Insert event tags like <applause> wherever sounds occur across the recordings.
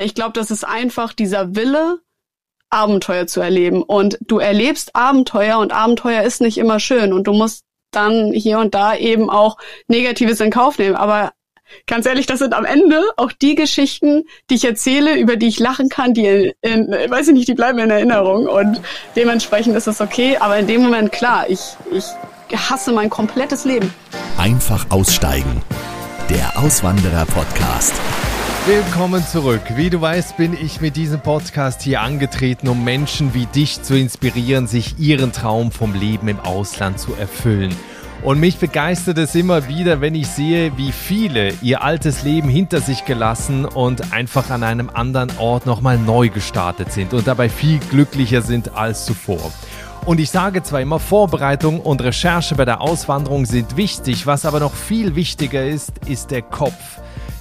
Ich glaube, das ist einfach dieser Wille, Abenteuer zu erleben. Und du erlebst Abenteuer und Abenteuer ist nicht immer schön und du musst dann hier und da eben auch Negatives in Kauf nehmen. Aber ganz ehrlich, das sind am Ende auch die Geschichten, die ich erzähle, über die ich lachen kann, die in, in weiß ich nicht, die bleiben in Erinnerung und dementsprechend ist das okay. Aber in dem Moment, klar, ich, ich hasse mein komplettes Leben. Einfach aussteigen. Der Auswanderer Podcast. Willkommen zurück. Wie du weißt, bin ich mit diesem Podcast hier angetreten, um Menschen wie dich zu inspirieren, sich ihren Traum vom Leben im Ausland zu erfüllen. Und mich begeistert es immer wieder, wenn ich sehe, wie viele ihr altes Leben hinter sich gelassen und einfach an einem anderen Ort nochmal neu gestartet sind und dabei viel glücklicher sind als zuvor. Und ich sage zwar immer, Vorbereitung und Recherche bei der Auswanderung sind wichtig, was aber noch viel wichtiger ist, ist der Kopf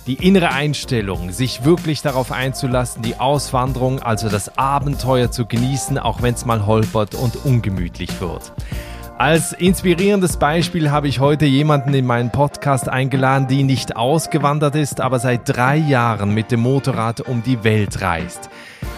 die innere Einstellung, sich wirklich darauf einzulassen, die Auswanderung, also das Abenteuer zu genießen, auch wenn es mal holpert und ungemütlich wird. Als inspirierendes Beispiel habe ich heute jemanden in meinen Podcast eingeladen, die nicht ausgewandert ist, aber seit drei Jahren mit dem Motorrad um die Welt reist.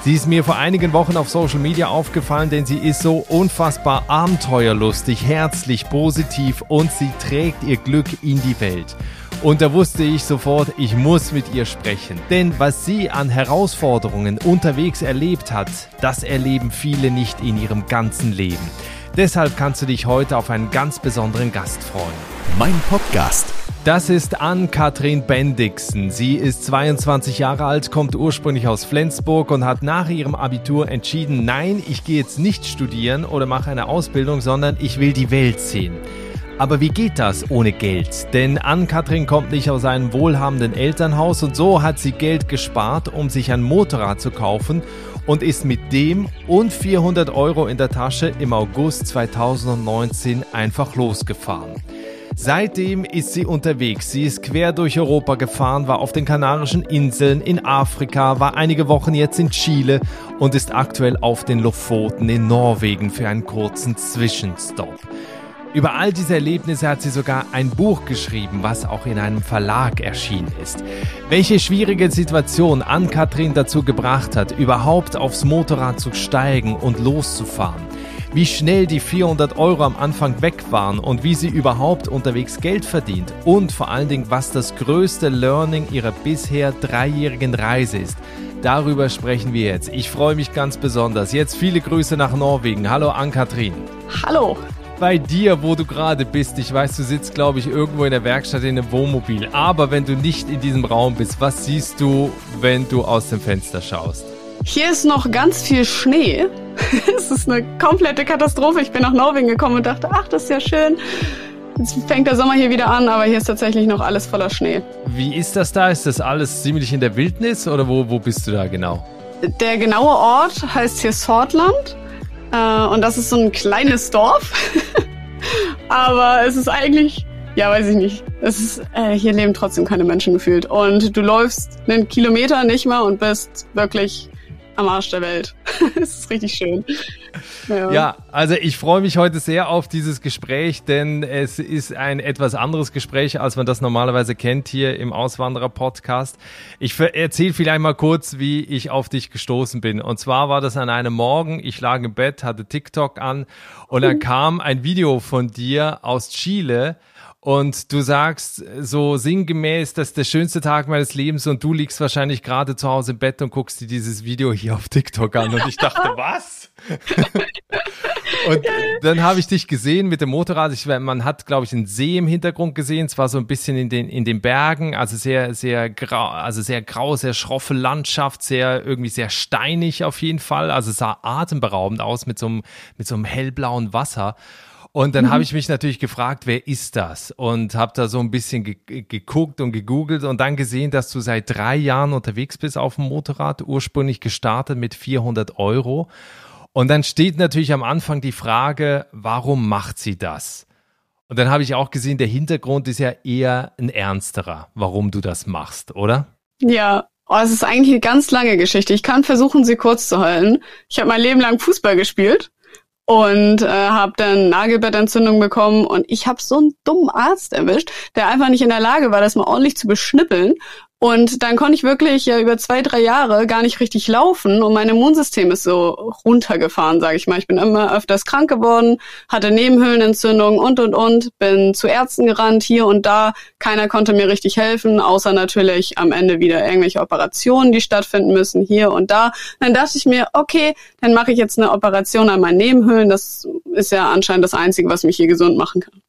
Sie ist mir vor einigen Wochen auf Social Media aufgefallen, denn sie ist so unfassbar abenteuerlustig, herzlich, positiv und sie trägt ihr Glück in die Welt. Und da wusste ich sofort, ich muss mit ihr sprechen. Denn was sie an Herausforderungen unterwegs erlebt hat, das erleben viele nicht in ihrem ganzen Leben. Deshalb kannst du dich heute auf einen ganz besonderen Gast freuen. Mein Podcast. Das ist Ann-Kathrin Bendixen. Sie ist 22 Jahre alt, kommt ursprünglich aus Flensburg und hat nach ihrem Abitur entschieden, nein, ich gehe jetzt nicht studieren oder mache eine Ausbildung, sondern ich will die Welt sehen. Aber wie geht das ohne Geld? Denn Ann-Kathrin kommt nicht aus einem wohlhabenden Elternhaus und so hat sie Geld gespart, um sich ein Motorrad zu kaufen und ist mit dem und 400 Euro in der Tasche im August 2019 einfach losgefahren. Seitdem ist sie unterwegs. Sie ist quer durch Europa gefahren, war auf den Kanarischen Inseln, in Afrika, war einige Wochen jetzt in Chile und ist aktuell auf den Lofoten in Norwegen für einen kurzen Zwischenstopp. Über all diese Erlebnisse hat sie sogar ein Buch geschrieben, was auch in einem Verlag erschienen ist. Welche schwierige Situation Ann-Kathrin dazu gebracht hat, überhaupt aufs Motorrad zu steigen und loszufahren. Wie schnell die 400 Euro am Anfang weg waren und wie sie überhaupt unterwegs Geld verdient. Und vor allen Dingen, was das größte Learning ihrer bisher dreijährigen Reise ist. Darüber sprechen wir jetzt. Ich freue mich ganz besonders. Jetzt viele Grüße nach Norwegen. Hallo Ann-Kathrin. Hallo bei dir, wo du gerade bist. Ich weiß, du sitzt, glaube ich, irgendwo in der Werkstatt in einem Wohnmobil. Aber wenn du nicht in diesem Raum bist, was siehst du, wenn du aus dem Fenster schaust? Hier ist noch ganz viel Schnee. <laughs> es ist eine komplette Katastrophe. Ich bin nach Norwegen gekommen und dachte, ach, das ist ja schön. Jetzt fängt der Sommer hier wieder an, aber hier ist tatsächlich noch alles voller Schnee. Wie ist das da? Ist das alles ziemlich in der Wildnis oder wo, wo bist du da genau? Der genaue Ort heißt hier Sortland. Äh, und das ist so ein kleines Dorf. <laughs> Aber es ist eigentlich, ja, weiß ich nicht. Es ist, äh, hier leben trotzdem keine Menschen gefühlt. Und du läufst einen Kilometer nicht mal und bist wirklich am Arsch der Welt. <laughs> Es ist richtig schön. Ja. ja, also ich freue mich heute sehr auf dieses Gespräch, denn es ist ein etwas anderes Gespräch, als man das normalerweise kennt hier im Auswanderer-Podcast. Ich erzähle vielleicht mal kurz, wie ich auf dich gestoßen bin. Und zwar war das an einem Morgen, ich lag im Bett, hatte TikTok an und dann kam ein Video von dir aus Chile, und du sagst so sinngemäß, das ist der schönste Tag meines Lebens und du liegst wahrscheinlich gerade zu Hause im Bett und guckst dir dieses Video hier auf TikTok an und ich dachte, <laughs> was? und dann habe ich dich gesehen mit dem Motorrad. Ich, man hat, glaube ich, einen See im Hintergrund gesehen. Es war so ein bisschen in den, in den Bergen, also sehr, sehr grau, also sehr grau, sehr schroffe Landschaft, sehr, irgendwie sehr steinig auf jeden Fall. Also es sah atemberaubend aus mit so einem, mit so einem hellblauen Wasser. Und dann mhm. habe ich mich natürlich gefragt, wer ist das? Und habe da so ein bisschen ge geguckt und gegoogelt und dann gesehen, dass du seit drei Jahren unterwegs bist auf dem Motorrad, ursprünglich gestartet mit 400 Euro. Und dann steht natürlich am Anfang die Frage, warum macht sie das? Und dann habe ich auch gesehen, der Hintergrund ist ja eher ein ernsterer, warum du das machst, oder? Ja, oh, es ist eigentlich eine ganz lange Geschichte. Ich kann versuchen, sie kurz zu halten. Ich habe mein Leben lang Fußball gespielt und äh, habe dann Nagelbettentzündung bekommen und ich habe so einen dummen Arzt erwischt, der einfach nicht in der Lage war, das mal ordentlich zu beschnippeln Und dann konnte ich wirklich ja über zwei, drei Jahre gar nicht richtig laufen und mein Immunsystem ist so runtergefahren, sage ich mal. Ich bin immer öfters krank geworden, hatte Nebenhöhlenentzündungen und, und, und, bin zu Ärzten gerannt, hier und da. Keiner konnte mir richtig helfen, außer natürlich am Ende wieder irgendwelche Operationen, die stattfinden müssen, hier und da. Dann dachte ich mir, okay, dann mache ich jetzt eine Operation an meinen Nebenhöhlen. Das ist ja anscheinend das Einzige, was mich hier gesund machen kann.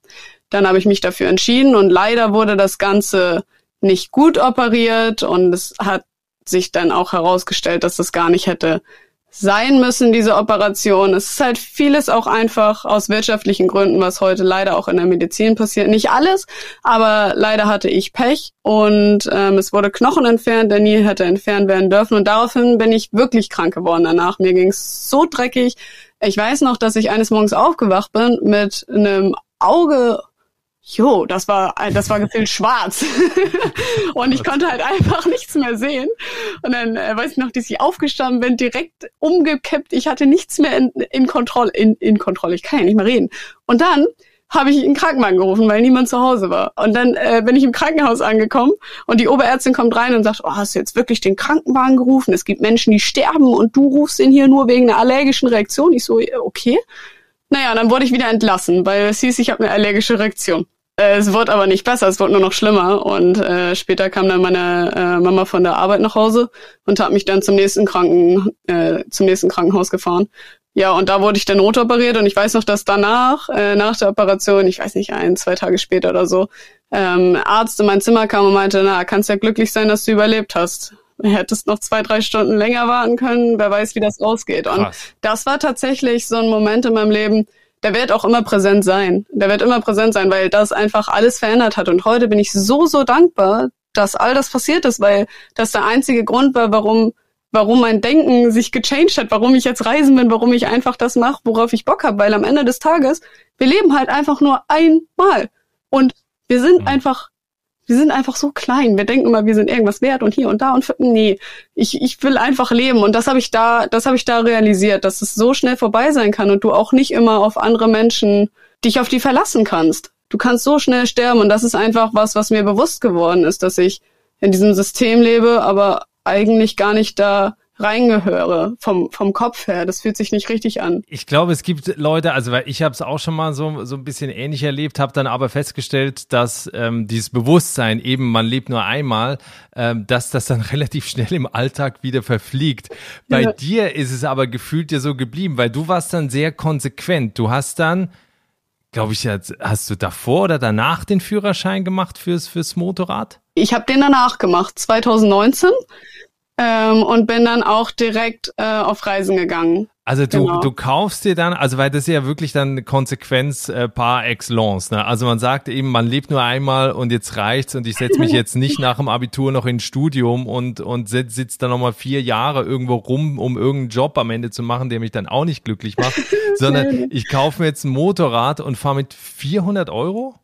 Dann habe ich mich dafür entschieden und leider wurde das Ganze nicht gut operiert und es hat sich dann auch herausgestellt, dass das gar nicht hätte sein müssen, diese Operation. Es ist halt vieles auch einfach aus wirtschaftlichen Gründen, was heute leider auch in der Medizin passiert. Nicht alles, aber leider hatte ich Pech und ähm, es wurde Knochen entfernt, der nie hätte entfernt werden dürfen. Und daraufhin bin ich wirklich krank geworden danach. Mir ging es so dreckig. Ich weiß noch, dass ich eines Morgens aufgewacht bin mit einem Auge jo, das war, das war gefühlt schwarz. <laughs> und ich konnte halt einfach nichts mehr sehen. Und dann äh, weiß ich noch, dass ich aufgestanden bin, direkt umgekippt. Ich hatte nichts mehr in, in Kontrolle, in, in Kontrolle. Ich kann ja nicht mehr reden. Und dann habe ich einen Krankenwagen gerufen, weil niemand zu Hause war. Und dann äh, bin ich im Krankenhaus angekommen und die Oberärztin kommt rein und sagt, oh, hast du jetzt wirklich den Krankenwagen gerufen? Es gibt Menschen, die sterben und du rufst ihn hier nur wegen einer allergischen Reaktion. Ich so, okay. Naja, dann wurde ich wieder entlassen, weil es hieß, ich habe eine allergische Reaktion. Äh, es wurde aber nicht besser, es wurde nur noch schlimmer. Und äh, später kam dann meine äh, Mama von der Arbeit nach Hause und hat mich dann zum nächsten Kranken, äh, zum nächsten Krankenhaus gefahren. Ja, und da wurde ich dann notoperiert und ich weiß noch, dass danach, äh, nach der Operation, ich weiß nicht, ein, zwei Tage später oder so, ähm, Arzt in mein Zimmer kam und meinte, na, kannst ja glücklich sein, dass du überlebt hast. Hättest noch zwei, drei Stunden länger warten können, wer weiß, wie das ausgeht. Und Krass. das war tatsächlich so ein Moment in meinem Leben, der wird auch immer präsent sein. Der wird immer präsent sein, weil das einfach alles verändert hat. Und heute bin ich so, so dankbar, dass all das passiert ist, weil das der einzige Grund war, warum warum mein Denken sich gechanged hat, warum ich jetzt reisen bin, warum ich einfach das mache, worauf ich Bock habe, weil am Ende des Tages, wir leben halt einfach nur einmal. Und wir sind mhm. einfach wir sind einfach so klein. Wir denken immer, wir sind irgendwas wert und hier und da und für, nee, ich, ich will einfach leben und das habe ich da, das habe ich da realisiert, dass es so schnell vorbei sein kann und du auch nicht immer auf andere Menschen dich auf die verlassen kannst. Du kannst so schnell sterben und das ist einfach was, was mir bewusst geworden ist, dass ich in diesem System lebe, aber eigentlich gar nicht da reingehöre vom, vom Kopf her. Das fühlt sich nicht richtig an. Ich glaube, es gibt Leute, also weil ich habe es auch schon mal so, so ein bisschen ähnlich erlebt, habe dann aber festgestellt, dass ähm, dieses Bewusstsein, eben man lebt nur einmal, ähm, dass das dann <laughs> relativ schnell im Alltag wieder verfliegt. Bei ja. dir ist es aber gefühlt dir so geblieben, weil du warst dann sehr konsequent. Du hast dann glaube ich, hast du davor oder danach den Führerschein gemacht fürs, fürs Motorrad? Ich habe den danach gemacht, 2019 ähm, und bin dann auch direkt äh, auf Reisen gegangen. Also du, genau. du kaufst dir dann, also weil das ist ja wirklich dann eine Konsequenz äh, par excellence. Ne? Also man sagt eben, man lebt nur einmal und jetzt reicht's und ich setze mich jetzt nicht <laughs> nach dem Abitur noch ins Studium und, und sitze sitz dann nochmal vier Jahre irgendwo rum, um irgendeinen Job am Ende zu machen, der mich dann auch nicht glücklich macht, <laughs> sondern ich kaufe mir jetzt ein Motorrad und fahre mit 400 Euro?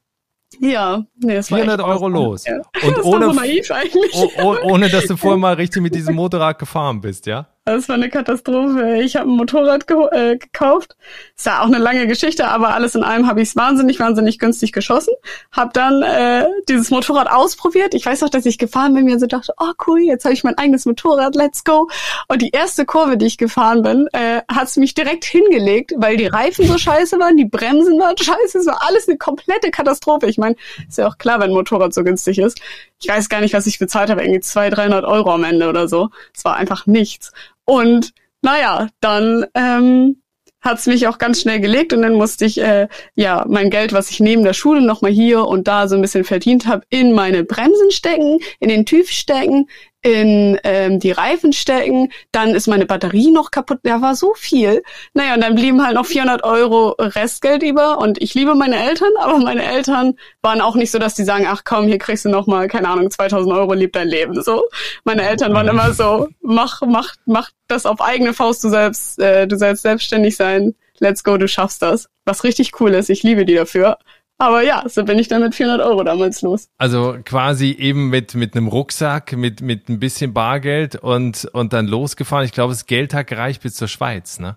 Ja, nee, es 400 war Euro los. Ja. Und ohne, oh, oh, ohne, dass du vorher mal richtig mit diesem Motorrad gefahren bist, ja? Das war eine Katastrophe. Ich habe ein Motorrad ge äh, gekauft. Ist ja auch eine lange Geschichte, aber alles in allem habe ich es wahnsinnig, wahnsinnig günstig geschossen. Hab dann äh, dieses Motorrad ausprobiert. Ich weiß noch, dass ich gefahren bin, mir so dachte, oh cool, jetzt habe ich mein eigenes Motorrad, let's go. Und die erste Kurve, die ich gefahren bin, äh, hat mich direkt hingelegt, weil die Reifen so scheiße waren, die Bremsen waren scheiße, es war alles eine komplette Katastrophe. Ich meine, ist ja auch klar, wenn ein Motorrad so günstig ist. Ich weiß gar nicht, was ich bezahlt habe, irgendwie 200, 300 Euro am Ende oder so. Es war einfach nichts. Und naja, dann ähm, hat es mich auch ganz schnell gelegt und dann musste ich äh, ja mein Geld, was ich neben der Schule nochmal hier und da so ein bisschen verdient habe, in meine Bremsen stecken, in den TÜV stecken, in ähm, die Reifen stecken, dann ist meine Batterie noch kaputt. Da war so viel. Naja, und dann blieben halt noch 400 Euro Restgeld über und ich liebe meine Eltern, aber meine Eltern waren auch nicht so, dass die sagen, ach komm, hier kriegst du noch mal, keine Ahnung, 2000 Euro, lieb dein Leben. So, meine Eltern waren immer so, mach, mach, mach das auf eigene Faust, du selbst, äh, du sollst selbstständig sein. Let's go, du schaffst das. Was richtig cool ist, ich liebe die dafür. Aber ja, so bin ich dann mit 400 Euro damals los. Also quasi eben mit, mit einem Rucksack, mit, mit ein bisschen Bargeld und, und dann losgefahren. Ich glaube, das Geld hat gereicht bis zur Schweiz, ne?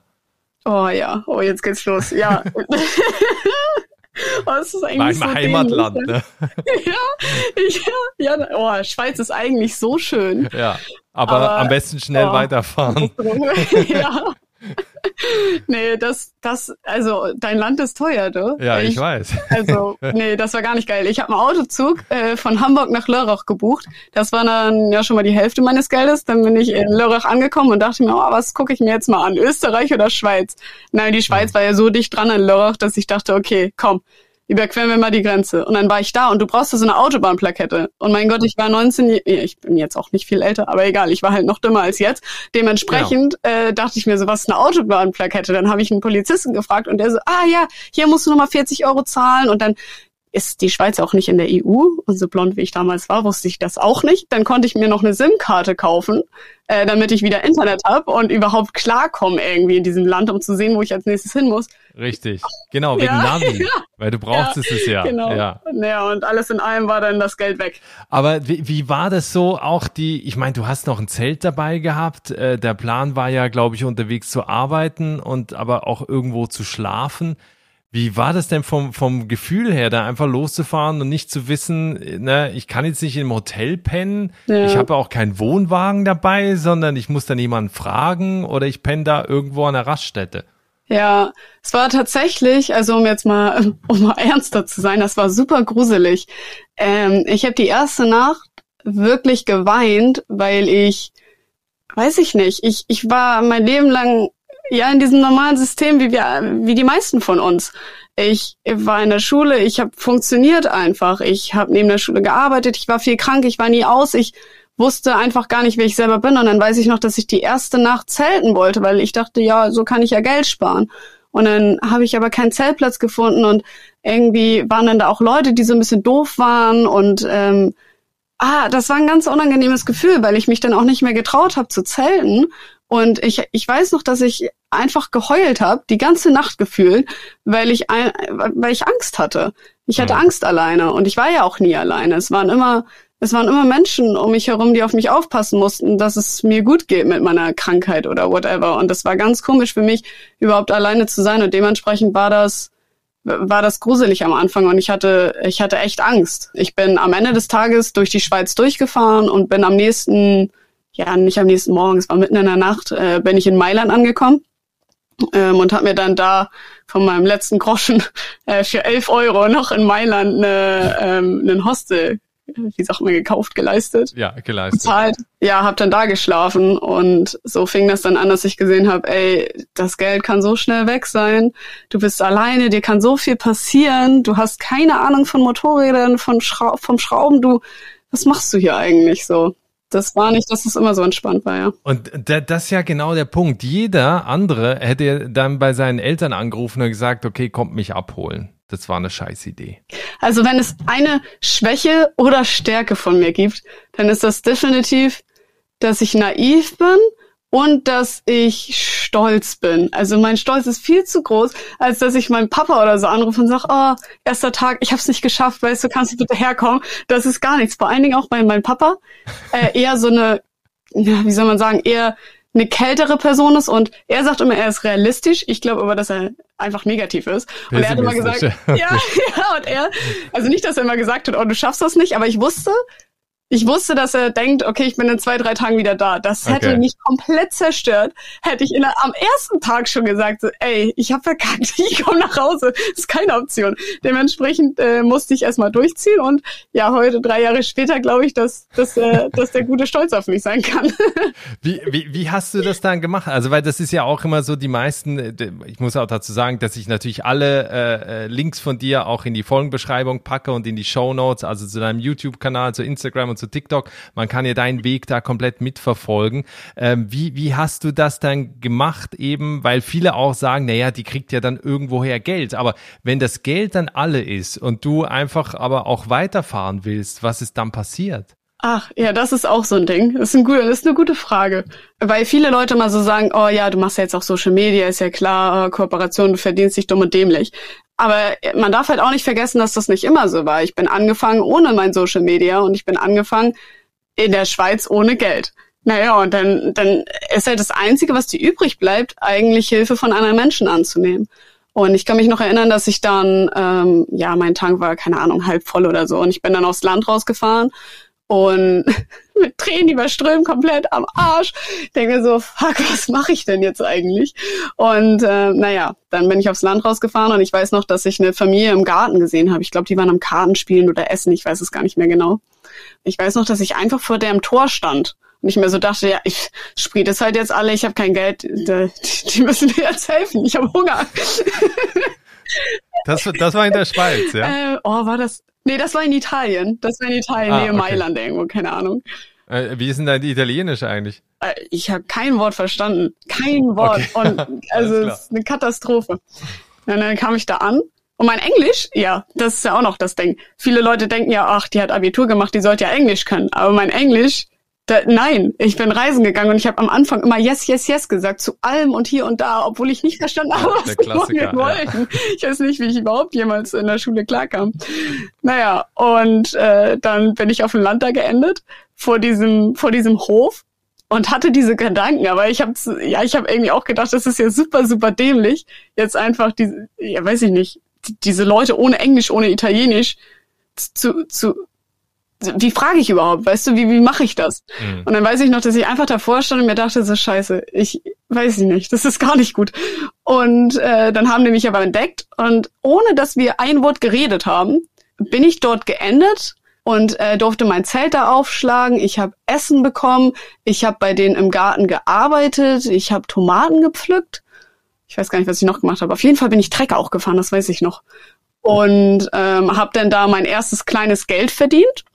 Oh ja, oh, jetzt geht's los, ja. <laughs> Oh, das ist eigentlich Mein so Heimatland, dämlich, ne? <laughs> ja, ich, ja, oh, Schweiz ist eigentlich so schön. Ja. Aber, Aber- am besten schnell oh. weiterfahren. <laughs> ja. <laughs> Nee, das, das, also dein Land ist teuer, du. Ja, ich weiß. <laughs> Also, nee, das war gar nicht geil. Ich habe einen Autozug äh, von Hamburg nach Lörrach gebucht. Das war dann ja schon mal die Hälfte meines Geldes. Dann bin ich in Lörrach angekommen und dachte mir, oh, was gucke ich mir jetzt mal an? Österreich oder Schweiz? Nein, die Schweiz war ja so dicht dran an Lörrach, dass ich dachte, okay, komm, überqueren wir mal die Grenze. Und dann war ich da und du brauchst so eine Autobahnplakette. Und mein Gott, ich war 19, ja, ich bin jetzt auch nicht viel älter, aber egal, ich war halt noch dümmer als jetzt. Dementsprechend äh, dachte ich mir so, was ist eine Autobahnplakette? Dann habe ich einen Polizisten gefragt und der so, ah ja, hier musst du nochmal 40 Euro zahlen und dann ist die Schweiz auch nicht in der EU und so blond wie ich damals war, wusste ich das auch nicht. Dann konnte ich mir noch eine SIM-Karte kaufen, äh, damit ich wieder Internet habe und überhaupt klarkomme irgendwie in diesem Land, um zu sehen, wo ich als nächstes hin muss. Richtig. Genau, wegen Ja, <laughs> Navi. ja. Weil du brauchst es ja. genau. Ja. Naja, und alles in allem war dann das Geld weg. Aber wie, wie war das so? Auch die, ich meine, du hast noch ein Zelt dabei gehabt. Äh, der Plan war ja, glaube ich, unterwegs zu arbeiten und aber auch irgendwo zu schlafen. Wie war das denn vom, vom Gefühl her, da einfach loszufahren und nicht zu wissen, ne, ich kann jetzt nicht im Hotel pennen, Ja. ich habe auch keinen Wohnwagen dabei, sondern ich muss dann jemanden fragen oder ich penne da irgendwo an der Raststätte. Ja, es war tatsächlich, also um jetzt mal, <laughs> um mal ernster zu sein, das war super gruselig. Ähm, ich habe die erste Nacht wirklich geweint, weil ich, weiß ich nicht, ich, ich war mein Leben lang ja in diesem normalen System, wie wir, wie die meisten von uns. Ich war in der Schule, ich habe funktioniert einfach. Ich habe neben der Schule gearbeitet, ich war viel krank, ich war nie aus, ich wusste einfach gar nicht, wer ich selber bin. Und dann weiß ich noch, dass ich die erste Nacht zelten wollte, weil ich dachte, ja, so kann ich ja Geld sparen. Und dann habe ich aber keinen Zeltplatz gefunden und irgendwie waren dann da auch Leute, die so ein bisschen doof waren und ähm, ah, das war ein ganz unangenehmes Gefühl, weil ich mich dann auch nicht mehr getraut habe zu zelten. Und ich, ich weiß noch, dass ich einfach geheult habe, die ganze Nacht gefühlt, weil ich, ein, weil ich Angst hatte. Ich hatte Mhm. Angst alleine und ich war ja auch nie alleine. Es waren immer, es waren immer Menschen um mich herum, die auf mich aufpassen mussten, dass es mir gut geht mit meiner Krankheit oder whatever. Und das war ganz komisch für mich, überhaupt alleine zu sein. Und dementsprechend war das, war das gruselig am Anfang und ich hatte, ich hatte echt Angst. Ich bin am Ende des Tages durch die Schweiz durchgefahren und bin am nächsten, ja, nicht am nächsten Morgen, es war mitten in der Nacht, äh, bin ich in Mailand angekommen ähm, und habe mir dann da von meinem letzten Groschen <laughs> äh, für 11 Euro noch in Mailand eine, ähm, einen Hostel, wie sagt man, gekauft, geleistet Ja, geleistet. bezahlt. Ja, hab dann da geschlafen und so fing das dann an, dass ich gesehen habe, ey, das Geld kann so schnell weg sein. Du bist alleine, dir kann so viel passieren. Du hast keine Ahnung von Motorrädern, von Schrau vom Schrauben. Du, was machst du hier eigentlich so? Das war nicht, dass es immer so entspannt war, ja. Und da, das ist ja genau der Punkt. Jeder andere hätte dann bei seinen Eltern angerufen und gesagt, okay, kommt mich abholen. Das war eine Scheißidee. Also wenn es eine Schwäche oder Stärke von mir gibt, dann ist das definitiv, dass ich naiv bin und dass ich stolz bin. Also mein Stolz ist viel zu groß, als dass ich meinen Papa oder so anrufe und sage, oh, erster Tag, ich habe es nicht geschafft, weißt du, kannst du bitte herkommen? Das ist gar nichts. Vor allen Dingen auch bei meinem Papa <laughs> äh, eher so eine, ja, wie soll man sagen, eher eine kältere Person ist und er sagt immer, er ist realistisch. Ich glaube aber, dass er einfach negativ ist. Und er hat immer gesagt, <laughs> ja, ja, und er, also nicht, dass er immer gesagt hat, oh, du schaffst das nicht, aber ich wusste, ich wusste, dass er denkt, okay, ich bin in zwei, drei Tagen wieder da. Das hätte Okay. mich komplett zerstört. Hätte ich in der, am ersten Tag schon gesagt, so, ey, ich habe verkackt, <laughs> ich komme nach Hause. Das ist keine Option. Dementsprechend äh, musste ich erstmal durchziehen und ja, heute, drei Jahre später, glaube ich, dass, dass, äh, <laughs> dass der gute Stolz auf mich sein kann. <laughs> Wie, wie, wie hast du das dann gemacht? Also, weil das ist ja auch immer so, die meisten, äh, ich muss auch dazu sagen, dass ich natürlich alle äh, äh, Links von dir auch in die Folgenbeschreibung packe und in die Show Notes, also zu deinem YouTube-Kanal, zu Instagram und zu TikTok. Man kann ja deinen Weg da komplett mitverfolgen. Ähm, wie, wie hast du das dann gemacht eben? Weil viele auch sagen, naja, die kriegt ja dann irgendwoher Geld. Aber wenn das Geld dann alle ist und du einfach aber auch weiterfahren willst, was ist dann passiert? Ach, ja, das ist auch so ein Ding. Das ist, ein guter, das ist eine gute Frage. Weil viele Leute mal so sagen, oh ja, du machst ja jetzt auch Social Media, ist ja klar, äh, Kooperation, du verdienst dich dumm und dämlich. Aber man darf halt auch nicht vergessen, dass das nicht immer so war. Ich bin angefangen ohne mein Social Media und ich bin angefangen in der Schweiz ohne Geld. Naja, und dann, dann ist halt das Einzige, was dir übrig bleibt, eigentlich Hilfe von anderen Menschen anzunehmen. Und ich kann mich noch erinnern, dass ich dann, ähm, ja, mein Tank war, keine Ahnung, halb voll oder so. Und ich bin dann aufs Land rausgefahren und <laughs> mit Tränen überströmt, komplett am Arsch. Denke so, fuck, was mache ich denn jetzt eigentlich? Und äh, naja, dann bin ich aufs Land rausgefahren und ich weiß noch, dass ich eine Familie im Garten gesehen habe. Ich glaube, die waren am Kartenspielen oder Essen, ich weiß es gar nicht mehr genau. Ich weiß noch, dass ich einfach vor dem Tor stand und ich mir so dachte, ja, ich sprich das halt jetzt alle, ich habe kein Geld, die, die müssen mir jetzt helfen, ich habe Hunger. <laughs> Das, das war in der Schweiz, ja? Äh, oh, war das? Nee, das war in Italien. Das war in Italien, ah, Nähe okay. Mailand irgendwo, keine Ahnung. Äh, wie ist denn dein Italienisch eigentlich? Äh, ich habe kein Wort verstanden. Kein Wort. Okay. <laughs> Und also es ist eine Katastrophe. Und dann kam ich da an und mein Englisch, ja, das ist ja auch noch das Ding. Viele Leute denken ja, ach, die hat Abitur gemacht, die sollte ja Englisch können. Aber mein Englisch da, nein, ich bin reisen gegangen und ich habe am Anfang immer yes, yes, yes gesagt zu allem und hier und da, obwohl ich nicht verstanden habe, was die mir wollten. Ja. Ich weiß nicht, wie ich überhaupt jemals in der Schule klarkam. Naja, und äh, dann bin ich auf dem Land da geendet vor diesem vor diesem Hof und hatte diese Gedanken, aber ich habe ja, ich habe irgendwie auch gedacht, das ist ja super super dämlich, jetzt einfach diese ja, weiß ich nicht, diese Leute ohne Englisch, ohne Italienisch zu zu wie frage ich überhaupt? Weißt du, wie, wie mache ich das? Mhm. Und dann weiß ich noch, dass ich einfach davor stand und mir dachte, so scheiße, ich weiß nicht, das ist gar nicht gut. Und äh, dann haben die mich aber entdeckt und ohne dass wir ein Wort geredet haben, bin ich dort geendet und äh, durfte mein Zelt da aufschlagen. Ich habe Essen bekommen, ich habe bei denen im Garten gearbeitet, ich habe Tomaten gepflückt. Ich weiß gar nicht, was ich noch gemacht habe. Auf jeden Fall bin ich Trecker auch gefahren, das weiß ich noch. Und ähm, habe dann da mein erstes kleines Geld verdient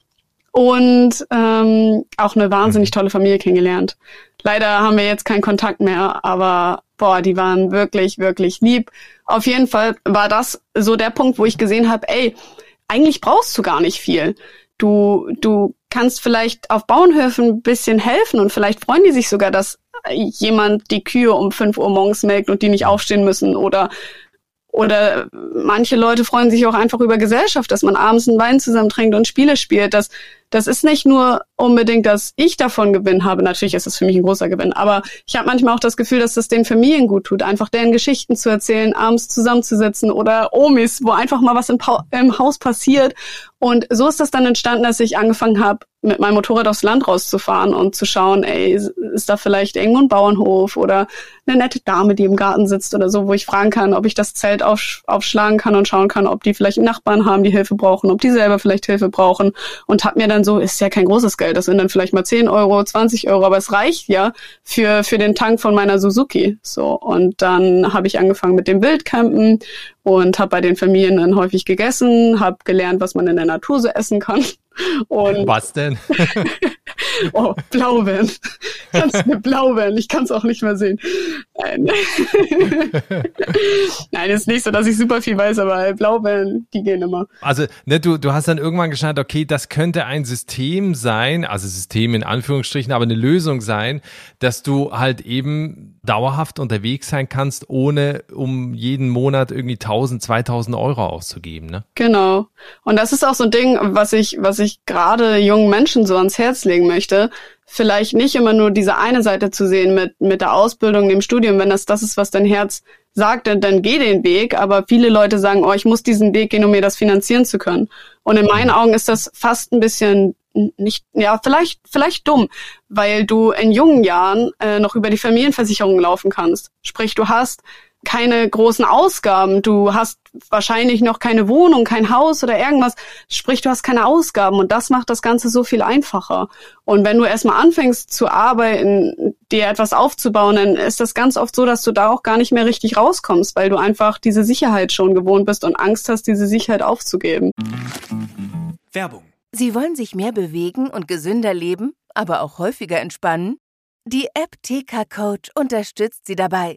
und ähm, auch eine wahnsinnig mhm. tolle Familie kennengelernt. Leider haben wir jetzt keinen Kontakt mehr, aber boah, die waren wirklich, wirklich lieb. Auf jeden Fall war das so der Punkt, wo ich gesehen habe, ey, eigentlich brauchst du gar nicht viel. Du, du kannst vielleicht auf Bauernhöfen ein bisschen helfen und vielleicht freuen die sich sogar, dass jemand die Kühe um fünf Uhr morgens melkt und die nicht aufstehen müssen oder oder manche Leute freuen sich auch einfach über Gesellschaft, dass man abends einen Wein zusammen trinkt und Spiele spielt, dass das ist nicht nur unbedingt, dass ich davon Gewinn habe. Natürlich ist es für mich ein großer Gewinn, aber ich habe manchmal auch das Gefühl, dass das den Familien gut tut, einfach deren Geschichten zu erzählen, abends zusammenzusitzen oder Omis, wo einfach mal was im, im Haus passiert. Und so ist das dann entstanden, dass ich angefangen habe, mit meinem Motorrad aufs Land rauszufahren und zu schauen, ey, ist da vielleicht irgendwo ein Bauernhof oder eine nette Dame, die im Garten sitzt oder so, wo ich fragen kann, ob ich das Zelt auf, aufschlagen kann und schauen kann, ob die vielleicht Nachbarn haben, die Hilfe brauchen, ob die selber vielleicht Hilfe brauchen und habe mir dann so, ist ja kein großes Geld, das sind dann vielleicht mal 10 Euro, 20 Euro, aber es reicht ja für, für den Tank von meiner Suzuki. So, und dann habe ich angefangen mit dem Wildcampen und habe bei den Familien dann häufig gegessen, habe gelernt, was man in der Natur so essen kann. Und was denn? <laughs> <laughs> oh, Blaubeeren. Kannst du mir Blaubeeren? Ich kann es auch nicht mehr sehen. Nein. <laughs> Nein, ist nicht so, dass ich super viel weiß, aber Blaubeeren, die gehen immer. Also, ne, du, du hast dann irgendwann geschnallt, okay, das könnte ein System sein, also System in Anführungsstrichen, aber eine Lösung sein, dass du halt eben dauerhaft unterwegs sein kannst, ohne um jeden Monat irgendwie 1000, 2000 Euro auszugeben, ne? Genau. Und das ist auch so ein Ding, was ich, was ich gerade jungen Menschen so ans Herz legen möchte. Vielleicht nicht immer nur diese eine Seite zu sehen mit, mit der Ausbildung, dem Studium. Wenn das das ist, was dein Herz sagt, dann, dann geh den Weg. Aber viele Leute sagen, oh, ich muss diesen Weg gehen, um mir das finanzieren zu können. Und in meinen Augen ist das fast ein bisschen nicht, ja, vielleicht, vielleicht dumm, weil du in jungen Jahren äh, noch über die Familienversicherung laufen kannst. Sprich, du hast keine großen Ausgaben. Du hast wahrscheinlich noch keine Wohnung, kein Haus oder irgendwas. Sprich, du hast keine Ausgaben und das macht das Ganze so viel einfacher. Und wenn du erstmal anfängst zu arbeiten, dir etwas aufzubauen, dann ist das ganz oft so, dass du da auch gar nicht mehr richtig rauskommst, weil du einfach diese Sicherheit schon gewohnt bist und Angst hast, diese Sicherheit aufzugeben. Werbung Sie wollen sich mehr bewegen und gesünder leben, aber auch häufiger entspannen? Die App TK Coach unterstützt Sie dabei.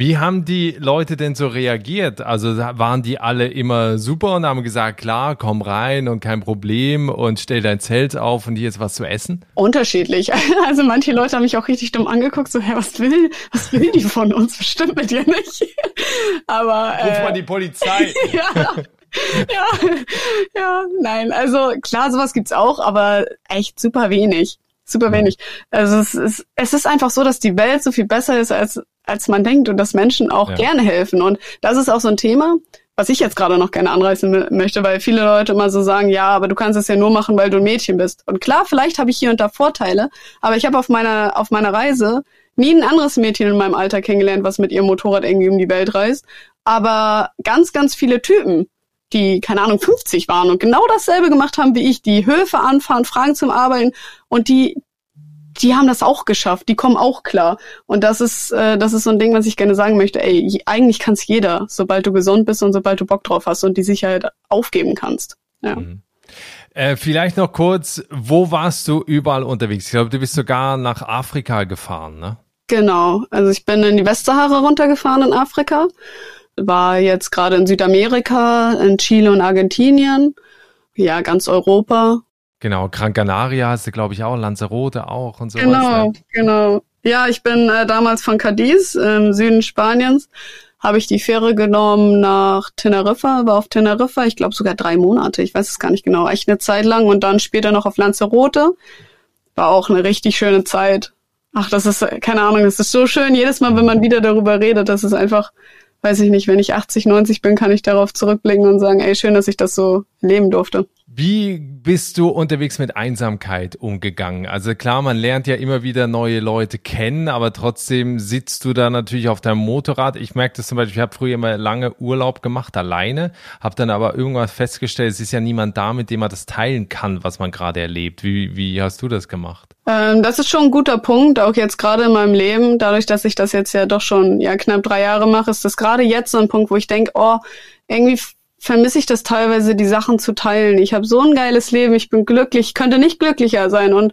Wie haben die Leute denn so reagiert? Also waren die alle immer super und haben gesagt, klar, komm rein und kein Problem und stell dein Zelt auf und hier ist was zu essen? Unterschiedlich. <laughs> Also manche Leute haben mich auch richtig dumm angeguckt, so, hä, was will, was will die von uns? Bestimmt mit dir nicht. <laughs> Aber. Ruf äh, mal die Polizei. <laughs> ja. ja, ja, nein, also klar, sowas gibt's auch, aber echt super wenig super wenig. Also es ist, es ist einfach so, dass die Welt so viel besser ist, als, als man denkt und dass Menschen auch ja. gerne helfen. Und das ist auch so ein Thema, was ich jetzt gerade noch gerne anreißen möchte, weil viele Leute immer so sagen, ja, aber du kannst es ja nur machen, weil du ein Mädchen bist. Und klar, vielleicht habe ich hier und da Vorteile, aber ich habe auf meiner, auf meiner Reise nie ein anderes Mädchen in meinem Alter kennengelernt, was mit ihrem Motorrad irgendwie um die Welt reist. Aber ganz, ganz viele Typen, die, keine Ahnung, 50 waren und genau dasselbe gemacht haben wie ich, die Höfe anfahren, Fragen zum Arbeiten und die, die haben das auch geschafft, die kommen auch klar. Und das ist, äh, das ist so ein Ding, was ich gerne sagen möchte. Ey, eigentlich kann es jeder, sobald du gesund bist und sobald du Bock drauf hast und die Sicherheit aufgeben kannst. Ja. Mhm. Äh, vielleicht noch kurz, wo warst du überall unterwegs? Ich glaube, du bist sogar nach Afrika gefahren, ne? Genau. Also ich bin in die Westsahara runtergefahren in Afrika war jetzt gerade in Südamerika, in Chile und Argentinien, ja, ganz Europa. Genau, Gran Canaria hast du, glaube ich, auch, Lanzarote auch und so. Genau, ne? genau. Ja, ich bin äh, damals von Cadiz im Süden Spaniens, habe ich die Fähre genommen nach Teneriffa, war auf Teneriffa, ich glaube sogar drei Monate, ich weiß es gar nicht genau, echt eine Zeit lang und dann später noch auf Lanzarote. War auch eine richtig schöne Zeit. Ach, das ist, keine Ahnung, das ist so schön, jedes Mal, wenn man wieder darüber redet, das ist einfach weiß ich nicht, wenn ich 80, 90 bin, kann ich darauf zurückblicken und sagen, ey, schön, dass ich das so leben durfte. Wie bist du unterwegs mit Einsamkeit umgegangen? Also klar, man lernt ja immer wieder neue Leute kennen, aber trotzdem sitzt du da natürlich auf deinem Motorrad. Ich merke das zum Beispiel, ich habe früher immer lange Urlaub gemacht, alleine, habe dann aber irgendwas festgestellt, es ist ja niemand da, mit dem man das teilen kann, was man gerade erlebt. Wie, wie hast du das gemacht? Ähm, das ist schon ein guter Punkt, auch jetzt gerade in meinem Leben. Dadurch, dass ich das jetzt ja doch schon ja knapp drei Jahre mache, ist das gerade jetzt so ein Punkt, wo ich denke, oh, irgendwie vermisse ich das teilweise, die Sachen zu teilen. Ich habe so ein geiles Leben, ich bin glücklich, ich könnte nicht glücklicher sein und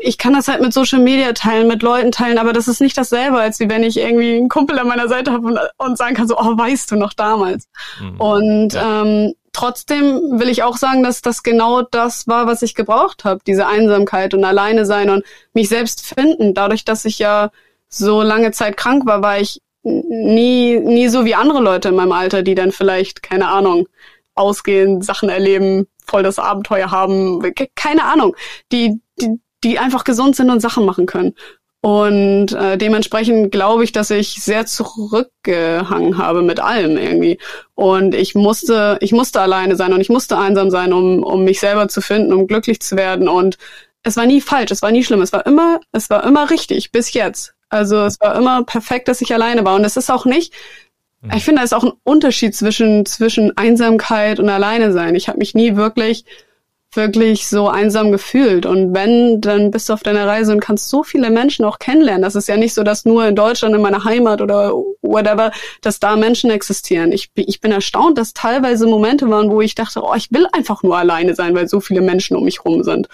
ich kann das halt mit Social Media teilen, mit Leuten teilen, aber das ist nicht dasselbe, als wie wenn ich irgendwie einen Kumpel an meiner Seite habe und, und sagen kann, so, oh, weißt du noch damals. Mhm. Und ja. ähm, trotzdem will ich auch sagen, dass das genau das war, was ich gebraucht habe, diese Einsamkeit und alleine sein und mich selbst finden. Dadurch, dass ich ja so lange Zeit krank war, war ich nie, nie so wie andere Leute in meinem Alter, die dann vielleicht, keine Ahnung, ausgehen, Sachen erleben, voll das Abenteuer haben, keine Ahnung, die, die, die einfach gesund sind und Sachen machen können. Und äh, dementsprechend glaube ich, dass ich sehr zurückgehangen habe mit allem irgendwie. Und ich musste, ich musste alleine sein und ich musste einsam sein, um, um mich selber zu finden, um glücklich zu werden. Und es war nie falsch, es war nie schlimm, es war immer, es war immer richtig bis jetzt. Also es war immer perfekt, dass ich alleine war. Und es ist auch nicht, mhm. ich finde, da ist auch ein Unterschied zwischen, zwischen Einsamkeit und alleine sein. Ich habe mich nie wirklich, wirklich so einsam gefühlt. Und wenn, dann bist du auf deiner Reise und kannst so viele Menschen auch kennenlernen. Das ist ja nicht so, dass nur in Deutschland, in meiner Heimat oder whatever, dass da Menschen existieren. Ich, ich bin erstaunt, dass teilweise Momente waren, wo ich dachte, oh, ich will einfach nur alleine sein, weil so viele Menschen um mich rum sind.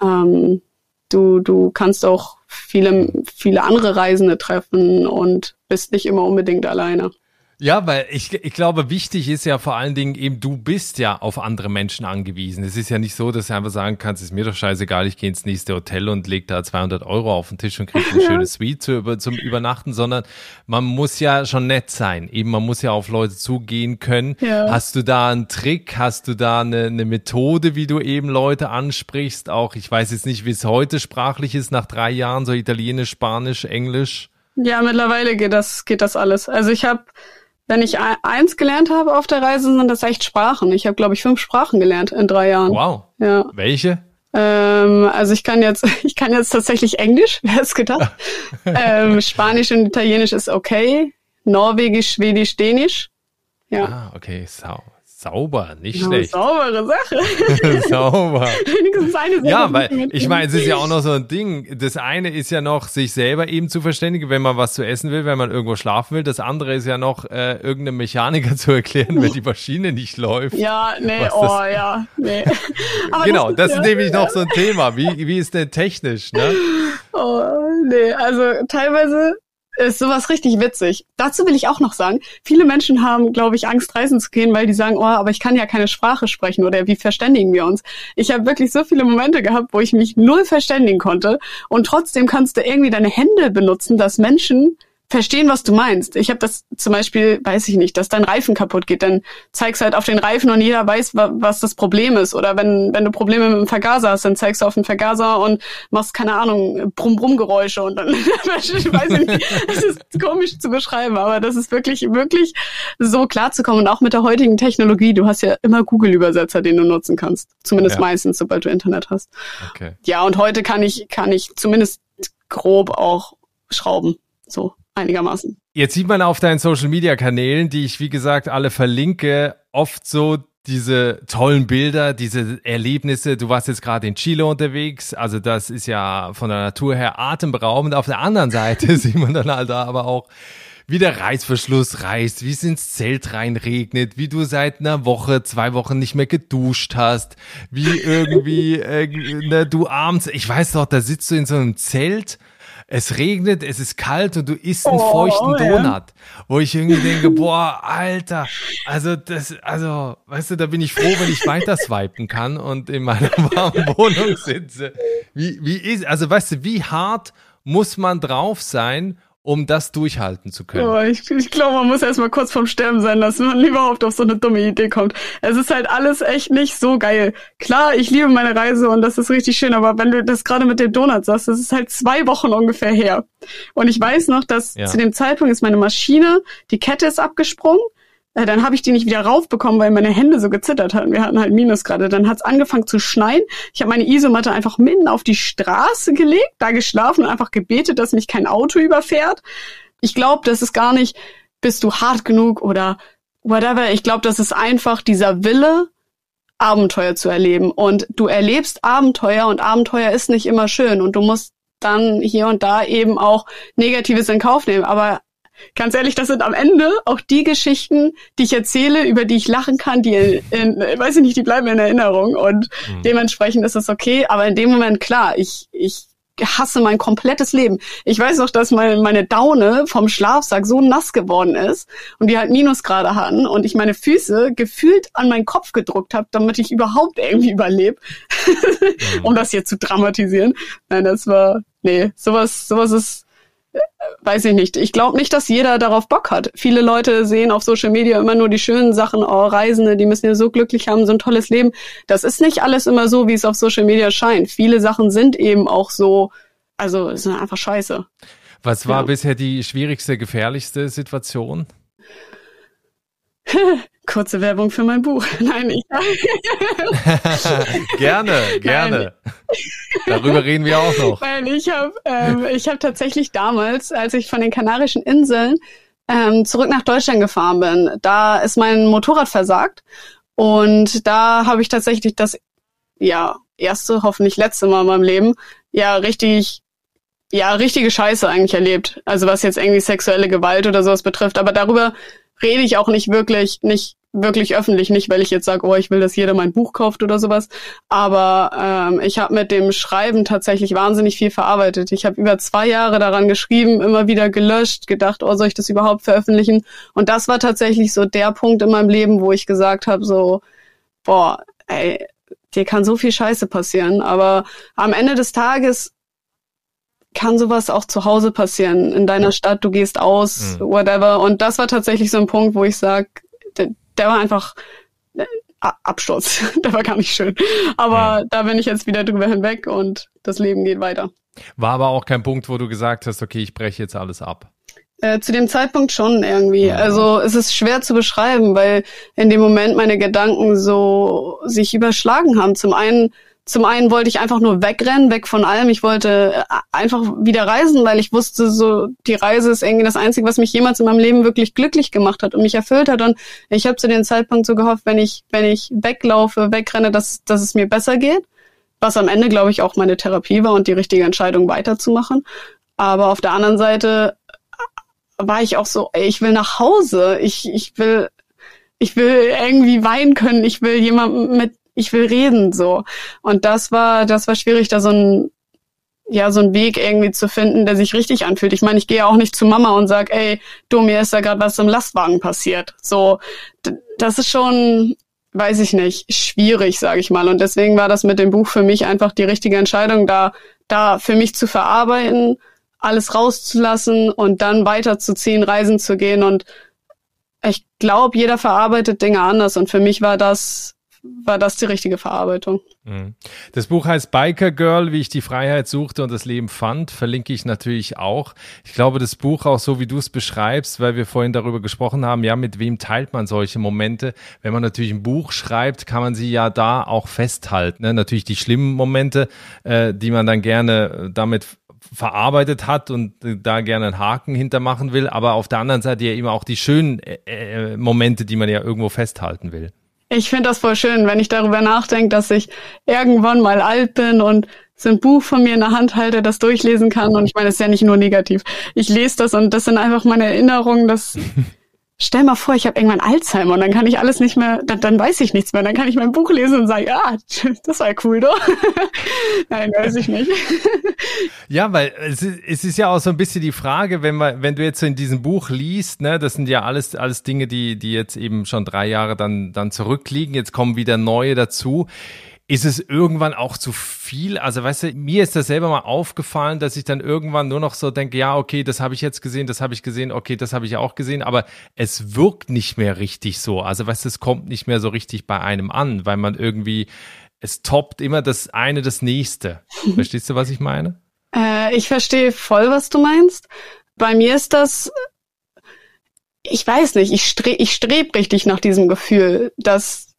Ähm, du, du kannst auch viele, viele andere Reisende treffen und bist nicht immer unbedingt alleine. Ja, weil ich, ich glaube, wichtig ist ja vor allen Dingen eben, du bist ja auf andere Menschen angewiesen. Es ist ja nicht so, dass du einfach sagen kannst, ist mir doch scheißegal, ich gehe ins nächste Hotel und leg da 200 Euro auf den Tisch und krieg eine <laughs> schöne Suite zu, zum Übernachten, sondern man muss ja schon nett sein. Eben, man muss ja auf Leute zugehen können. Ja. Hast du da einen Trick? Hast du da eine, eine Methode, wie du eben Leute ansprichst? Auch, ich weiß jetzt nicht, wie es heute sprachlich ist, nach drei Jahren, so Italienisch, Spanisch, Englisch. Ja, mittlerweile geht das, geht das alles. Also ich habe wenn ich eins gelernt habe auf der Reise, sind das echt Sprachen. Ich habe, glaube ich, fünf Sprachen gelernt in drei Jahren. Wow. Ja. Welche? Ähm, also ich kann jetzt, <laughs> ich kann jetzt tatsächlich Englisch, <laughs> wer hätte gedacht. <laughs> ähm, Spanisch und Italienisch ist okay. Norwegisch, Schwedisch, Dänisch. Ja. Ah, okay, sau. Sauber, nicht ja, schlecht. Saubere Sache. <laughs> Sauber. Wenigstens eine Sache. Ja, weil ich meine, es ist ja auch noch so ein Ding. Das eine ist ja noch, sich selber eben zu verständigen, wenn man was zu essen will, wenn man irgendwo schlafen will. Das andere ist ja noch, äh, irgendeinem Mechaniker <laughs> zu erklären, wenn die Maschine nicht läuft. Ja, nee, oh ja, nee. <laughs> Genau, das, ist, das ist nämlich noch so ein Thema. Wie, wie ist denn technisch, ne? Oh, nee, also teilweise ist sowas richtig witzig. Dazu will ich auch noch sagen, viele Menschen haben, glaube ich, Angst, reisen zu gehen, weil die sagen, oh, aber ich kann ja keine Sprache sprechen oder wie verständigen wir uns? Ich habe wirklich so viele Momente gehabt, wo ich mich null verständigen konnte und trotzdem kannst du irgendwie deine Hände benutzen, dass Menschen verstehen, was du meinst. Ich habe das zum Beispiel, weiß ich nicht, dass dein Reifen kaputt geht, dann zeigst du halt auf den Reifen und jeder weiß, wa was das Problem ist. Oder wenn, wenn du Probleme mit dem Vergaser hast, dann zeigst du auf den Vergaser und machst, keine Ahnung, Brumm-Brumm-Geräusche und dann, <laughs> weiß ich nicht, das ist komisch zu beschreiben, aber das ist wirklich, wirklich so klar zu kommen. Und auch mit der heutigen Technologie, du hast ja immer Google-Übersetzer, den du nutzen kannst. Zumindest ja. meistens, sobald du Internet hast. Okay. Ja, und heute kann ich, kann ich zumindest grob auch schrauben. So einigermaßen. Jetzt sieht man auf deinen Social Media Kanälen, die ich wie gesagt alle verlinke, oft so diese tollen Bilder, diese Erlebnisse. Du warst jetzt gerade in Chile unterwegs, also das ist ja von der Natur her atemberaubend. Auf der anderen Seite <laughs> sieht man dann halt aber auch, wie der Reißverschluss reißt, wie es ins Zelt reinregnet, wie du seit einer Woche, zwei Wochen nicht mehr geduscht hast, wie irgendwie äh, ne, du abends, ich weiß doch, da sitzt du in so einem Zelt es regnet, es ist kalt und du isst einen oh, feuchten Donut, ja. wo ich irgendwie denke, boah, Alter, also das, also, weißt du, da bin ich froh, wenn ich weiter swipen kann und in meiner <laughs> warmen Wohnung sitze. Wie, wie ist, also weißt du, wie hart muss man drauf sein, um das durchhalten zu können. Oh, ich, ich glaube, man muss erst mal kurz vorm Sterben sein lassen, wenn man <laughs> überhaupt auf so eine dumme Idee kommt. Es ist halt alles echt nicht so geil. Klar, ich liebe meine Reise und das ist richtig schön, aber wenn du das gerade mit dem Donut sagst, das ist halt zwei Wochen ungefähr her. Und ich weiß noch, dass ja. zu dem Zeitpunkt ist meine Maschine, die Kette ist abgesprungen dann habe ich die nicht wieder raufbekommen, weil meine Hände so gezittert hatten. Wir hatten halt Minusgrade. Dann hat es angefangen zu schneien. Ich habe meine Isomatte einfach mitten auf die Straße gelegt, da geschlafen und einfach gebetet, dass mich kein Auto überfährt. Ich glaube, das ist gar nicht, bist du hart genug oder whatever. Ich glaube, das ist einfach dieser Wille, Abenteuer zu erleben. Und du erlebst Abenteuer und Abenteuer ist nicht immer schön und du musst dann hier und da eben auch Negatives in Kauf nehmen. Aber Ganz ehrlich, das sind am Ende auch die Geschichten, die ich erzähle, über die ich lachen kann, die, in, in, weiß ich nicht, die bleiben in Erinnerung und mhm. dementsprechend ist es okay. Aber in dem Moment, klar, ich, ich hasse mein komplettes Leben. Ich weiß noch, dass meine, meine Daune vom Schlafsack so nass geworden ist und die halt Minusgrade hatten und ich meine Füße gefühlt an meinen Kopf gedruckt habe, damit ich überhaupt irgendwie überlebe. <laughs> mhm. um das hier zu dramatisieren. Nein, das war, nee, sowas, sowas ist weiß ich nicht. Ich glaube nicht, dass jeder darauf Bock hat. Viele Leute sehen auf Social Media immer nur die schönen Sachen, oh, Reisende, die müssen ja so glücklich haben, so ein tolles Leben. Das ist nicht alles immer so, wie es auf Social Media scheint. Viele Sachen sind eben auch so, also es sind einfach scheiße. Was war ja. bisher die schwierigste, gefährlichste Situation? <laughs> Kurze Werbung für mein Buch. <laughs> Nein, ich. gerne, <laughs> gerne. Nein. Darüber reden wir auch noch. Weil ich habe ähm, ich hab tatsächlich damals, als ich von den Kanarischen Inseln ähm, zurück nach Deutschland gefahren bin, da ist mein Motorrad versagt. Und da habe ich tatsächlich das, ja, erste, hoffentlich letzte Mal in meinem Leben, ja, richtig ja, richtige Scheiße eigentlich erlebt. Also was jetzt irgendwie sexuelle Gewalt oder sowas betrifft. Aber darüber rede ich auch nicht wirklich, nicht wirklich öffentlich, nicht weil ich jetzt sage, oh, ich will, dass jeder mein Buch kauft oder sowas. Aber ähm, ich habe mit dem Schreiben tatsächlich wahnsinnig viel verarbeitet. Ich habe über zwei Jahre daran geschrieben, immer wieder gelöscht, gedacht, oh, soll ich das überhaupt veröffentlichen? Und das war tatsächlich so der Punkt in meinem Leben, wo ich gesagt habe, so, boah, ey, dir kann so viel Scheiße passieren. Aber am Ende des Tages kann sowas auch zu Hause passieren, in deiner Stadt, du gehst aus, mhm. whatever. Und das war tatsächlich so ein Punkt, wo ich sag, der, der war einfach äh, Absturz. <laughs> der war gar nicht schön. Aber mhm. da bin ich jetzt wieder drüber hinweg und das Leben geht weiter. War aber auch kein Punkt, wo du gesagt hast, okay, ich breche jetzt alles ab. Äh, zu dem Zeitpunkt schon irgendwie. Ja. Also es ist schwer zu beschreiben, weil in dem Moment meine Gedanken so sich überschlagen haben. Zum einen zum einen wollte ich einfach nur wegrennen, weg von allem. Ich wollte äh, einfach wieder reisen, weil ich wusste, so die Reise ist irgendwie das Einzige, was mich jemals in meinem Leben wirklich glücklich gemacht hat und mich erfüllt hat. Und ich habe zu dem Zeitpunkt so gehofft, wenn ich, wenn ich weglaufe, wegrenne, dass, dass es mir besser geht. Was am Ende, glaube ich, auch meine Therapie war und die richtige Entscheidung weiterzumachen. Aber auf der anderen Seite äh, war ich auch so, ey, ich will nach Hause. Ich, ich will, ich will irgendwie weinen können. Ich will jemanden mit ich will reden so. Und das war, das war schwierig, da so ein ja, so einen Weg irgendwie zu finden, der sich richtig anfühlt. Ich meine, ich gehe auch nicht zu Mama und sag, ey, du, mir ist da gerade was im Lastwagen passiert. So, das ist schon, weiß ich nicht, schwierig, sage ich mal. Und deswegen war das mit dem Buch für mich einfach die richtige Entscheidung, da, da für mich zu verarbeiten, alles rauszulassen und dann weiterzuziehen, reisen zu gehen. Und ich glaube, jeder verarbeitet Dinge anders. Und für mich war das war das die richtige Verarbeitung. Mhm. Das Buch heißt Biker Girl, wie ich die Freiheit suchte und das Leben fand, verlinke ich natürlich auch. Ich glaube, das Buch auch so, wie du es beschreibst, weil wir vorhin darüber gesprochen haben, ja, mit wem teilt man solche Momente? Wenn man natürlich ein Buch schreibt, kann man sie ja da auch festhalten. Ne? Natürlich die schlimmen Momente, äh, die man dann gerne damit verarbeitet hat und da gerne einen Haken hintermachen will, aber auf der anderen Seite ja immer auch die schönen äh, äh Momente, die man ja irgendwo festhalten will. Ich finde das voll schön, wenn ich darüber nachdenke, dass ich irgendwann mal alt bin und so ein Buch von mir in der Hand halte, das durchlesen kann. Und ich meine, das ist ja nicht nur negativ. Ich lese das und das sind einfach meine Erinnerungen, dass <laughs> stell mal vor, ich habe irgendwann Alzheimer und dann kann ich alles nicht mehr, dann, dann weiß ich nichts mehr. Dann kann ich mein Buch lesen und sagen, ja, <laughs> das war cool, doch. <laughs> Nein, weiß ich nicht. <laughs> ja, weil es ist, es ist ja auch so ein bisschen die Frage, wenn man, wenn du jetzt so in diesem Buch liest, ne, das sind ja alles, alles Dinge, die, die jetzt eben schon drei Jahre dann, dann zurückliegen. Jetzt kommen wieder neue dazu ist es irgendwann auch zu viel? Also weißt du, mir ist das selber mal aufgefallen, dass ich dann irgendwann nur noch so denke, ja, okay, das habe ich jetzt gesehen, das habe ich gesehen, okay, das habe ich auch gesehen, aber es wirkt nicht mehr richtig so. Also weißt du, es kommt nicht mehr so richtig bei einem an, weil man irgendwie, es toppt immer das eine das nächste. <laughs> Verstehst du, was ich meine? Äh, ich verstehe voll, was du meinst. Bei mir ist das ich weiß nicht, ich strebe ich streb richtig nach diesem Gefühl, dass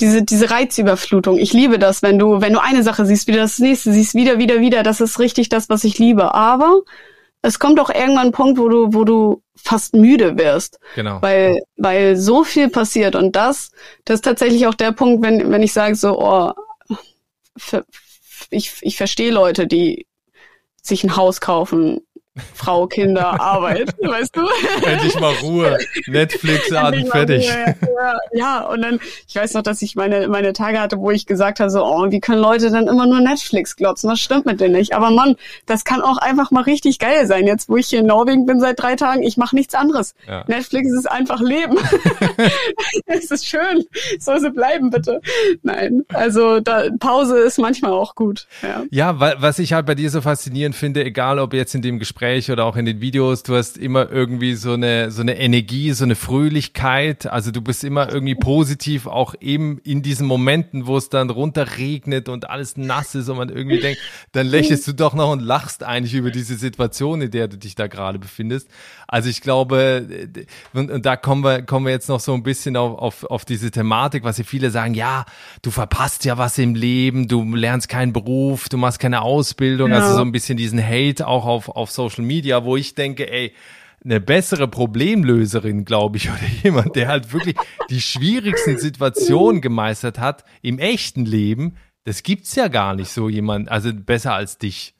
diese, diese Reizüberflutung. Ich liebe das, wenn du, wenn du eine Sache siehst, wieder das nächste, siehst wieder, wieder, wieder. Das ist richtig das, was ich liebe. Aber es kommt auch irgendwann ein Punkt, wo du, wo du fast müde wirst. Genau. Weil, weil so viel passiert. Und das, das ist tatsächlich auch der Punkt, wenn, wenn ich sage so, oh, ich, ich verstehe Leute, die sich ein Haus kaufen, Frau, Kinder, Arbeit, <laughs> weißt du? Endlich mal Ruhe. Netflix an, fertig. Ruhe, ja, ja, und dann, ich weiß noch, dass ich meine, meine Tage hatte, wo ich gesagt habe, so, oh, wie können Leute dann immer nur Netflix glotzen? Was stimmt mit denen nicht? Aber Mann, das kann auch einfach mal richtig geil sein. Jetzt, wo ich hier in Norwegen bin seit drei Tagen, ich mache nichts anderes. Ja. Netflix ist einfach Leben. <laughs> es ist schön. Soll sie bleiben, bitte. Nein, also da, Pause ist manchmal auch gut. Ja, ja weil, was ich halt bei dir so faszinierend finde, egal ob jetzt in dem Gespräch Gespräch oder auch in den Videos, du hast immer irgendwie so eine, so eine Energie, so eine Fröhlichkeit. Also du bist immer irgendwie positiv, auch eben in diesen Momenten, wo es dann runterregnet und alles nass ist und man irgendwie denkt, dann lächelst du doch noch und lachst eigentlich über diese Situation, in der du dich da gerade befindest. Also ich glaube, und, und da kommen wir, kommen wir jetzt noch so ein bisschen auf, auf, auf diese Thematik, was hier viele sagen, ja, du verpasst ja was im Leben, du lernst keinen Beruf, du machst keine Ausbildung, also ja. also so ein bisschen diesen Hate auch auf, auf Social Social Media, wo ich denke, ey, eine bessere Problemlöserin, glaube ich, <laughs> oder jemand, der halt wirklich die schwierigsten Situationen gemeistert hat im echten Leben, das gibt's ja gar nicht so jemand, also besser als dich,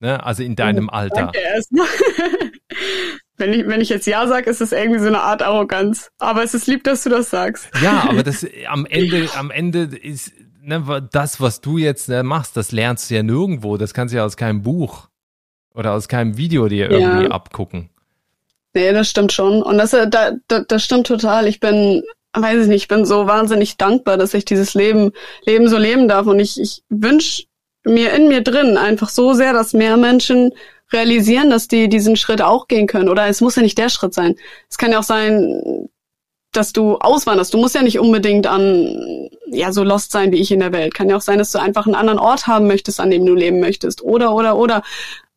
ne? Also in deinem Alter. <laughs> wenn ich, wenn ich jetzt Ja sage, ist das irgendwie so eine Art Arroganz. Aber es ist lieb, dass du das sagst. Ja, aber das <laughs> am Ende, am Ende ist ne, das, was du jetzt ne, machst, das lernst du ja nirgendwo. Das kannst du ja aus keinem Buch. Oder aus keinem Video dir irgendwie ja. abgucken. Nee, das stimmt schon. Und das, äh, da, da, das stimmt total. Ich bin, weiß ich nicht, ich bin so wahnsinnig dankbar, dass ich dieses Leben, Leben so leben darf. Und ich, ich wünsche mir in mir drin einfach so sehr, dass mehr Menschen realisieren, dass die diesen Schritt auch gehen können. Oder es muss ja nicht der Schritt sein. Es kann ja auch sein, dass du auswanderst. Du musst ja nicht unbedingt an, ja, so lost sein wie ich in der Welt. Kann ja auch sein, dass du einfach einen anderen Ort haben möchtest, an dem du leben möchtest. Oder, oder, oder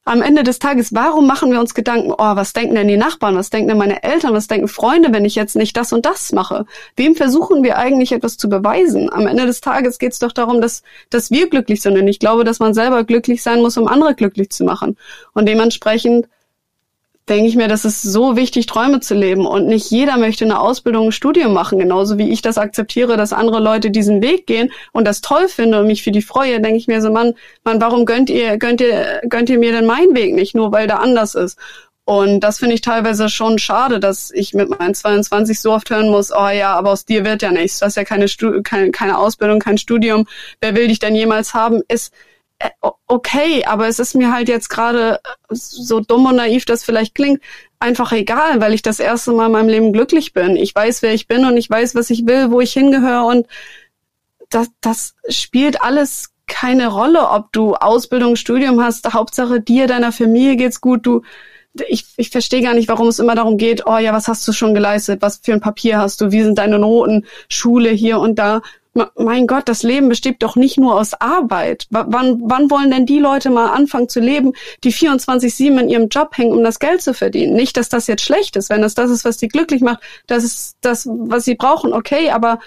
am Ende des Tages, warum machen wir uns Gedanken, oh, was denken denn die Nachbarn, was denken denn meine Eltern, was denken Freunde, wenn ich jetzt nicht das und das mache? Wem versuchen wir eigentlich etwas zu beweisen? Am Ende des Tages geht es doch darum, dass, dass wir glücklich sind. Und ich glaube, dass man selber glücklich sein muss, um andere glücklich zu machen. Und dementsprechend denke ich mir, das ist so wichtig, Träume zu leben. Und nicht jeder möchte eine Ausbildung, ein Studium machen. Genauso wie ich das akzeptiere, dass andere Leute diesen Weg gehen und das toll finde und mich für die freue, denke ich mir so, Mann, Mann, warum gönnt ihr, gönnt ihr, gönnt ihr mir denn meinen Weg nicht, nur weil der anders ist? Und das finde ich teilweise schon schade, dass ich mit meinen 22 so oft hören muss, oh ja, aber aus dir wird ja nichts. Du hast ja keine, Stu keine, keine Ausbildung, kein Studium. Wer will dich denn jemals haben? Ist, okay, aber es ist mir halt jetzt gerade so dumm und naiv, das vielleicht klingt, einfach egal, weil ich das erste Mal in meinem Leben glücklich bin. Ich weiß, wer ich bin und ich weiß, was ich will, wo ich hingehöre und das, das spielt alles keine Rolle, ob du Ausbildung, Studium hast. Hauptsache dir, deiner Familie geht's gut. Du, ich, ich verstehe gar nicht, warum es immer darum geht, oh ja, was hast du schon geleistet? Was für ein Papier hast du? Wie sind deine Noten? Schule hier und da mein Gott, das Leben besteht doch nicht nur aus Arbeit. W wann, wann wollen denn die Leute mal anfangen zu leben, die 24-7 in ihrem Job hängen, um das Geld zu verdienen? Nicht, dass das jetzt schlecht ist. Wenn das das ist, was die glücklich macht, das ist das, was sie brauchen, okay, aber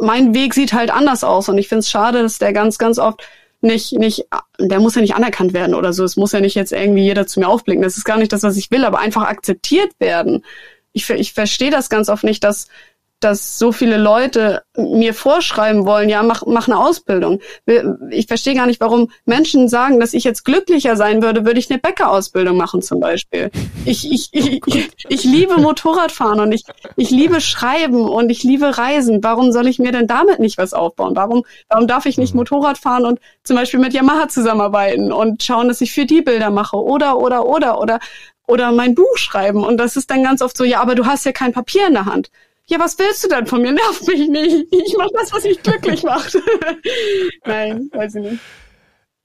mein Weg sieht halt anders aus und ich finde es schade, dass der ganz, ganz oft nicht, nicht, der muss ja nicht anerkannt werden oder so. Es muss ja nicht jetzt irgendwie jeder zu mir aufblicken. Das ist gar nicht das, was ich will, aber einfach akzeptiert werden. Ich, ich verstehe das ganz oft nicht, dass, dass so viele Leute mir vorschreiben wollen, ja, mach, mach eine Ausbildung. Ich verstehe gar nicht, warum Menschen sagen, dass ich jetzt glücklicher sein würde, würde ich eine Bäckerausbildung machen zum Beispiel. Ich, ich, ich, ich liebe Motorradfahren und ich, ich liebe Schreiben und ich liebe Reisen. Warum soll ich mir denn damit nicht was aufbauen? Warum, warum darf ich nicht mhm. Motorrad fahren und zum Beispiel mit Yamaha zusammenarbeiten und schauen, dass ich für die Bilder mache? Oder, oder, oder, oder, oder mein Buch schreiben. Und das ist dann ganz oft so, ja, aber du hast ja kein Papier in der Hand ja, was willst du denn von mir? Nerv mich nicht. Ich mache das, was mich glücklich macht. <laughs> Nein, weiß ich nicht.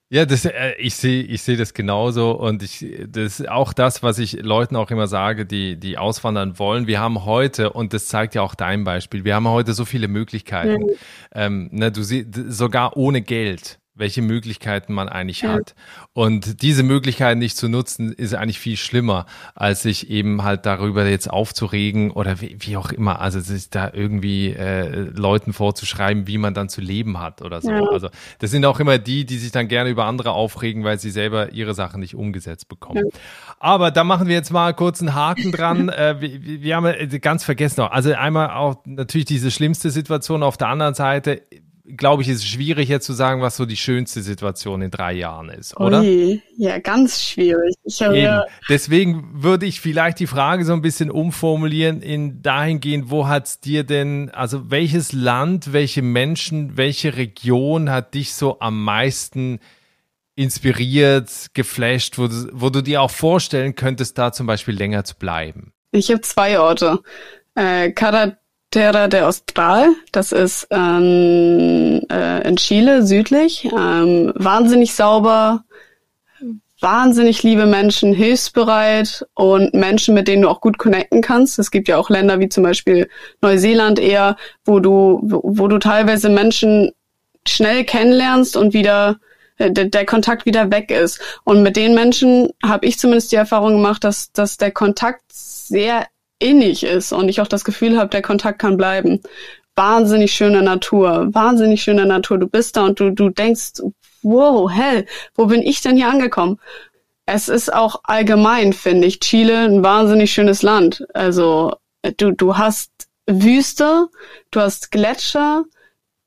Ja, das, äh, ich sehe ich sehe das genauso und ich, das ist auch das, was ich Leuten auch immer sage, die, die auswandern wollen. Wir haben heute, und das zeigt ja auch dein Beispiel, wir haben heute so viele Möglichkeiten. Mhm. Ähm, ne, du siehst, sogar ohne Geld welche Möglichkeiten man eigentlich ja. hat. Und diese Möglichkeiten nicht zu nutzen, ist eigentlich viel schlimmer, als sich eben halt darüber jetzt aufzuregen oder wie, wie auch immer, also sich da irgendwie äh, Leuten vorzuschreiben, wie man dann zu leben hat oder so. Ja. Also das sind auch immer die, die sich dann gerne über andere aufregen, weil sie selber ihre Sachen nicht umgesetzt bekommen. Ja. Aber da machen wir jetzt mal kurz einen Haken dran. <laughs> äh, wir, wir haben äh, ganz vergessen noch, also einmal auch natürlich diese schlimmste Situation, auf der anderen Seite glaube ich, ist es schwierig jetzt zu sagen, was so die schönste Situation in drei Jahren ist, oder? Ui, ja, ganz schwierig. Ja Deswegen würde ich vielleicht die Frage so ein bisschen umformulieren in dahingehend, wo hat's dir denn, also welches Land, welche Menschen, welche Region hat dich so am meisten inspiriert, geflasht, wo du, wo du dir auch vorstellen könntest, da zum Beispiel länger zu bleiben? Ich habe zwei Orte. Äh, Karat Terra de Austral, das ist ähm, äh, in Chile südlich, ähm, wahnsinnig sauber, wahnsinnig liebe Menschen, hilfsbereit und Menschen, mit denen du auch gut connecten kannst. Es gibt ja auch Länder wie zum Beispiel Neuseeland eher, wo du, wo du teilweise Menschen schnell kennenlernst und wieder äh, der, der Kontakt wieder weg ist. Und mit den Menschen habe ich zumindest die Erfahrung gemacht, dass, dass der Kontakt sehr innig ist und ich auch das Gefühl habe, der Kontakt kann bleiben. Wahnsinnig schöne Natur, wahnsinnig schöne Natur. Du bist da und du, du denkst, wow, hell, wo bin ich denn hier angekommen? Es ist auch allgemein, finde ich, Chile ein wahnsinnig schönes Land. Also du, du hast Wüste, du hast Gletscher.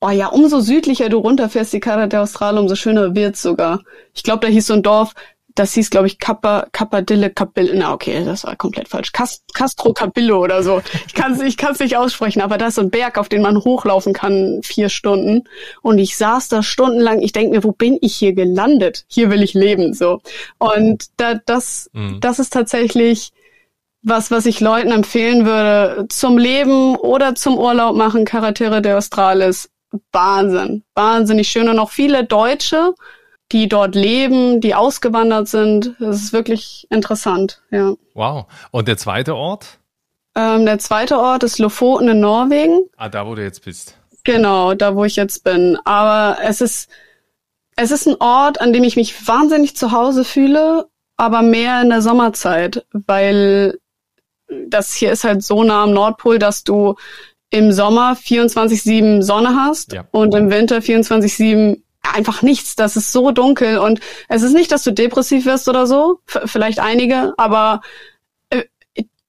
Oh ja, umso südlicher du runterfährst, die Cara Austral, umso schöner wird's sogar. Ich glaube, da hieß so ein Dorf das hieß, glaube ich, Kappa, Kappadille Cabillo. Na, okay, das war komplett falsch. Castro Cabillo oder so. Ich kann es ich kann's nicht aussprechen, aber da ist so ein Berg, auf den man hochlaufen kann, vier Stunden. Und ich saß da stundenlang. Ich denke mir, wo bin ich hier gelandet? Hier will ich leben, so. Und da, das, mhm. das ist tatsächlich was, was ich Leuten empfehlen würde, zum Leben oder zum Urlaub machen, Carretera de Australis. Wahnsinn. Wahnsinnig schön. Und auch viele Deutsche, die dort leben, die ausgewandert sind. Das ist wirklich interessant, ja. Wow. Und der zweite Ort? Ähm, der zweite Ort ist Lofoten in Norwegen. Ah, da wo du jetzt bist. Genau, da wo ich jetzt bin. Aber es ist, es ist ein Ort, an dem ich mich wahnsinnig zu Hause fühle, aber mehr in der Sommerzeit, weil das hier ist halt so nah am Nordpol, dass du im Sommer 24-7 Sonne hast ja. und im Winter 24-7 einfach nichts. Das ist so dunkel und es ist nicht, dass du depressiv wirst oder so, vielleicht einige, aber äh,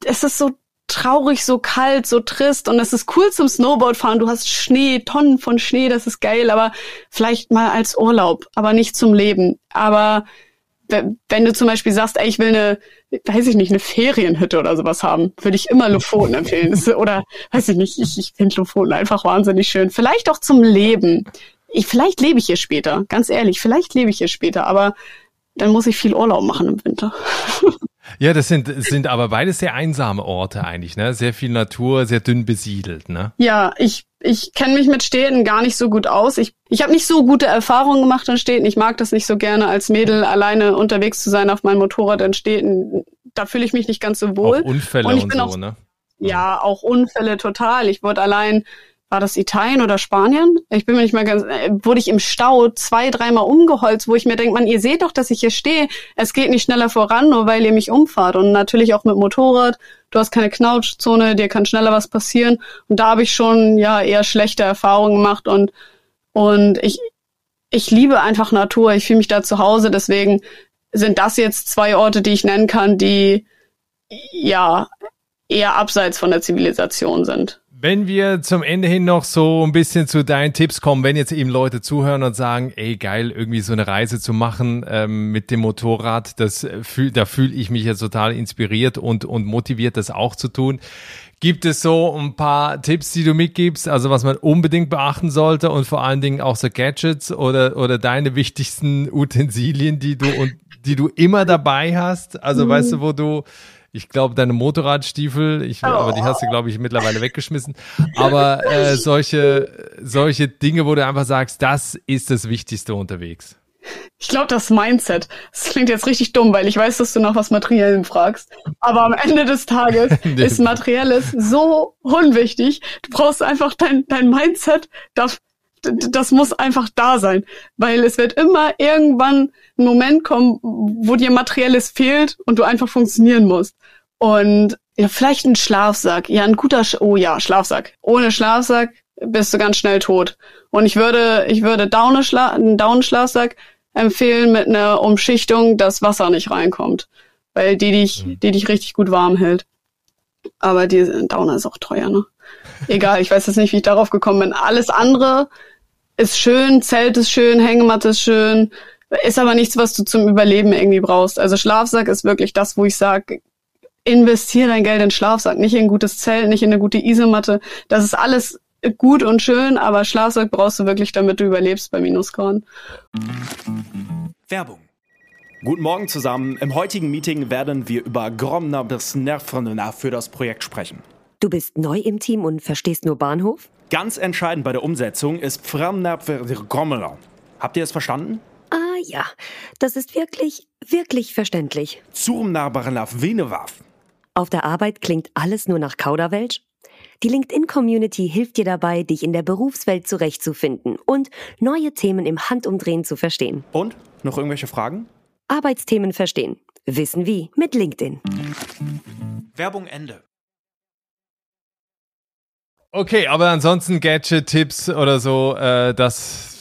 es ist so traurig, so kalt, so trist und es ist cool zum Snowboardfahren. Du hast Schnee, Tonnen von Schnee, das ist geil, aber vielleicht mal als Urlaub, aber nicht zum Leben. Aber wenn du zum Beispiel sagst, ey, ich will eine, weiß ich nicht, eine Ferienhütte oder sowas haben, würde ich immer Lofoten empfehlen. <laughs> Oder weiß ich nicht, ich, ich finde Lofoten einfach wahnsinnig schön. Vielleicht auch zum Leben ich, vielleicht lebe ich hier später, ganz ehrlich, vielleicht lebe ich hier später, aber dann muss ich viel Urlaub machen im Winter. <laughs> Ja, das sind, sind aber beides sehr einsame Orte eigentlich, ne? Sehr viel Natur, sehr dünn besiedelt, ne? Ja, ich, ich kenne mich mit Städten gar nicht so gut aus. Ich, ich habe nicht so gute Erfahrungen gemacht in Städten. Ich mag das nicht so gerne, als Mädel alleine unterwegs zu sein auf meinem Motorrad in Städten. Da fühle ich mich nicht ganz so wohl. Auch Unfälle und, und so, auch, ne? Ja, auch Unfälle total. Ich wurde allein war das Italien oder Spanien? Ich bin mir nicht mehr ganz, äh, wurde ich im Stau zwei, dreimal umgeholzt, wo ich mir denke, man, ihr seht doch, dass ich hier stehe. Es geht nicht schneller voran, nur weil ihr mich umfahrt. Und natürlich auch mit Motorrad. Du hast keine Knautschzone, dir kann schneller was passieren. Und da habe ich schon, ja, eher schlechte Erfahrungen gemacht und, und ich, ich liebe einfach Natur. Ich fühle mich da zu Hause. Deswegen sind das jetzt zwei Orte, die ich nennen kann, die, ja, eher abseits von der Zivilisation sind. Wenn wir zum Ende hin noch so ein bisschen zu deinen Tipps kommen, wenn jetzt eben Leute zuhören und sagen, ey geil, irgendwie so eine Reise zu machen ähm, mit dem Motorrad, das fühl, da fühle ich mich jetzt total inspiriert und, und motiviert, das auch zu tun. Gibt es so ein paar Tipps, die du mitgibst, also was man unbedingt beachten sollte und vor allen Dingen auch so Gadgets oder, oder deine wichtigsten Utensilien, die du und die du immer dabei hast? Also mhm. weißt du, wo du ich glaube, deine Motorradstiefel, ich, oh. aber die hast du, glaube ich, mittlerweile <laughs> weggeschmissen. Aber äh, solche, solche Dinge, wo du einfach sagst, das ist das Wichtigste unterwegs. Ich glaube, das Mindset. Das klingt jetzt richtig dumm, weil ich weiß, dass du nach was Materiellem fragst. Aber am Ende des Tages <laughs> ist Materielles so unwichtig. Du brauchst einfach dein, dein Mindset, das, das muss einfach da sein. Weil es wird immer irgendwann ein Moment kommen, wo dir Materielles fehlt und du einfach funktionieren musst. Und ja, vielleicht ein Schlafsack. Ja, ein guter, Sch oh ja, Schlafsack. Ohne Schlafsack bist du ganz schnell tot. Und ich würde, ich würde Daune-Schla einen Daunenschlafsack empfehlen mit einer Umschichtung, dass Wasser nicht reinkommt. Weil die dich, mhm. die dich richtig gut warm hält. Aber die Daune ist auch teuer, ne? Egal, ich weiß jetzt nicht, wie ich darauf gekommen bin. Alles andere ist schön, Zelt ist schön, Hängematte ist schön, ist aber nichts, was du zum Überleben irgendwie brauchst. Also Schlafsack ist wirklich das, wo ich sage, investier dein Geld in Schlafsack, nicht in ein gutes Zelt, nicht in eine gute Isomatte. Das ist alles gut und schön, aber Schlafsack brauchst du wirklich, damit du überlebst bei Minuskorn. Werbung. Guten Morgen zusammen. Im heutigen Meeting werden wir über Gromner bis Nervner für das Projekt sprechen. Du bist neu im Team und verstehst nur Bahnhof? Ganz entscheidend bei der Umsetzung ist Framnerver Gromner. Habt ihr es verstanden? Ah ja, das ist wirklich, wirklich verständlich. Zurmnarbarnaf Venewaf. Auf der Arbeit klingt alles nur nach Kauderwelsch? Die LinkedIn-Community hilft dir dabei, dich in der Berufswelt zurechtzufinden und neue Themen im Handumdrehen zu verstehen. Und? Noch irgendwelche Fragen? Arbeitsthemen verstehen. Wissen wie mit LinkedIn. Werbung Ende. Okay, aber ansonsten Gadget-Tipps oder so, äh, das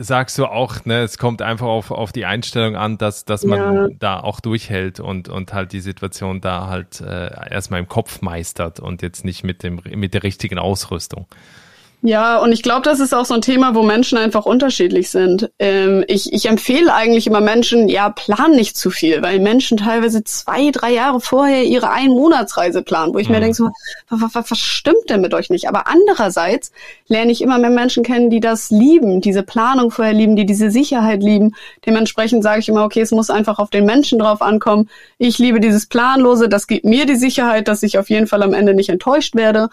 sagst du auch, ne, es kommt einfach auf, auf die Einstellung an, dass, dass man ja. da auch durchhält und, und halt die Situation da halt äh, erstmal im Kopf meistert und jetzt nicht mit dem mit der richtigen Ausrüstung. Ja, und ich glaube, das ist auch so ein Thema, wo Menschen einfach unterschiedlich sind. Ähm, ich, ich empfehle eigentlich immer Menschen, ja, plan nicht zu viel, weil Menschen teilweise zwei, drei Jahre vorher ihre Einmonatsreise planen, wo ich mhm. mir denke, so, was, was, was stimmt denn mit euch nicht? Aber andererseits lerne ich immer mehr Menschen kennen, die das lieben, diese Planung vorher lieben, die diese Sicherheit lieben. Dementsprechend sage ich immer, okay, es muss einfach auf den Menschen drauf ankommen. Ich liebe dieses Planlose, das gibt mir die Sicherheit, dass ich auf jeden Fall am Ende nicht enttäuscht werde.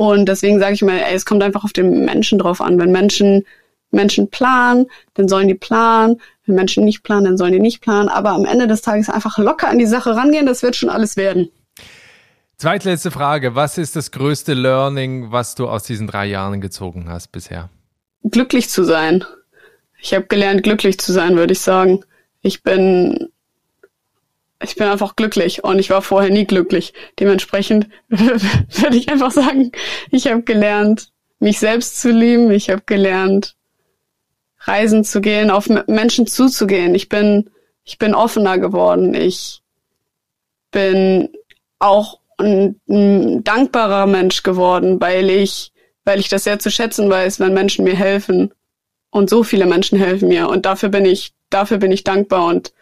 Und deswegen sage ich mal, ey, es kommt einfach auf den Menschen drauf an. Wenn Menschen Menschen planen, dann sollen die planen. Wenn Menschen nicht planen, dann sollen die nicht planen. Aber am Ende des Tages einfach locker an die Sache rangehen, das wird schon alles werden. Zweitletzte Frage. Was ist das größte Learning, was du aus diesen drei Jahren gezogen hast bisher? Glücklich zu sein. Ich habe gelernt, glücklich zu sein, würde ich sagen. Ich bin ich bin einfach glücklich und ich war vorher nie glücklich. Dementsprechend <laughs> würde ich einfach sagen, ich habe gelernt, mich selbst zu lieben. Ich habe gelernt, reisen zu gehen, auf Menschen zuzugehen. Ich bin, ich bin offener geworden. Ich bin auch ein, ein dankbarer Mensch geworden, weil ich, weil ich das sehr zu schätzen weiß, wenn Menschen mir helfen. Und so viele Menschen helfen mir. Und dafür bin ich, dafür bin ich dankbar. Und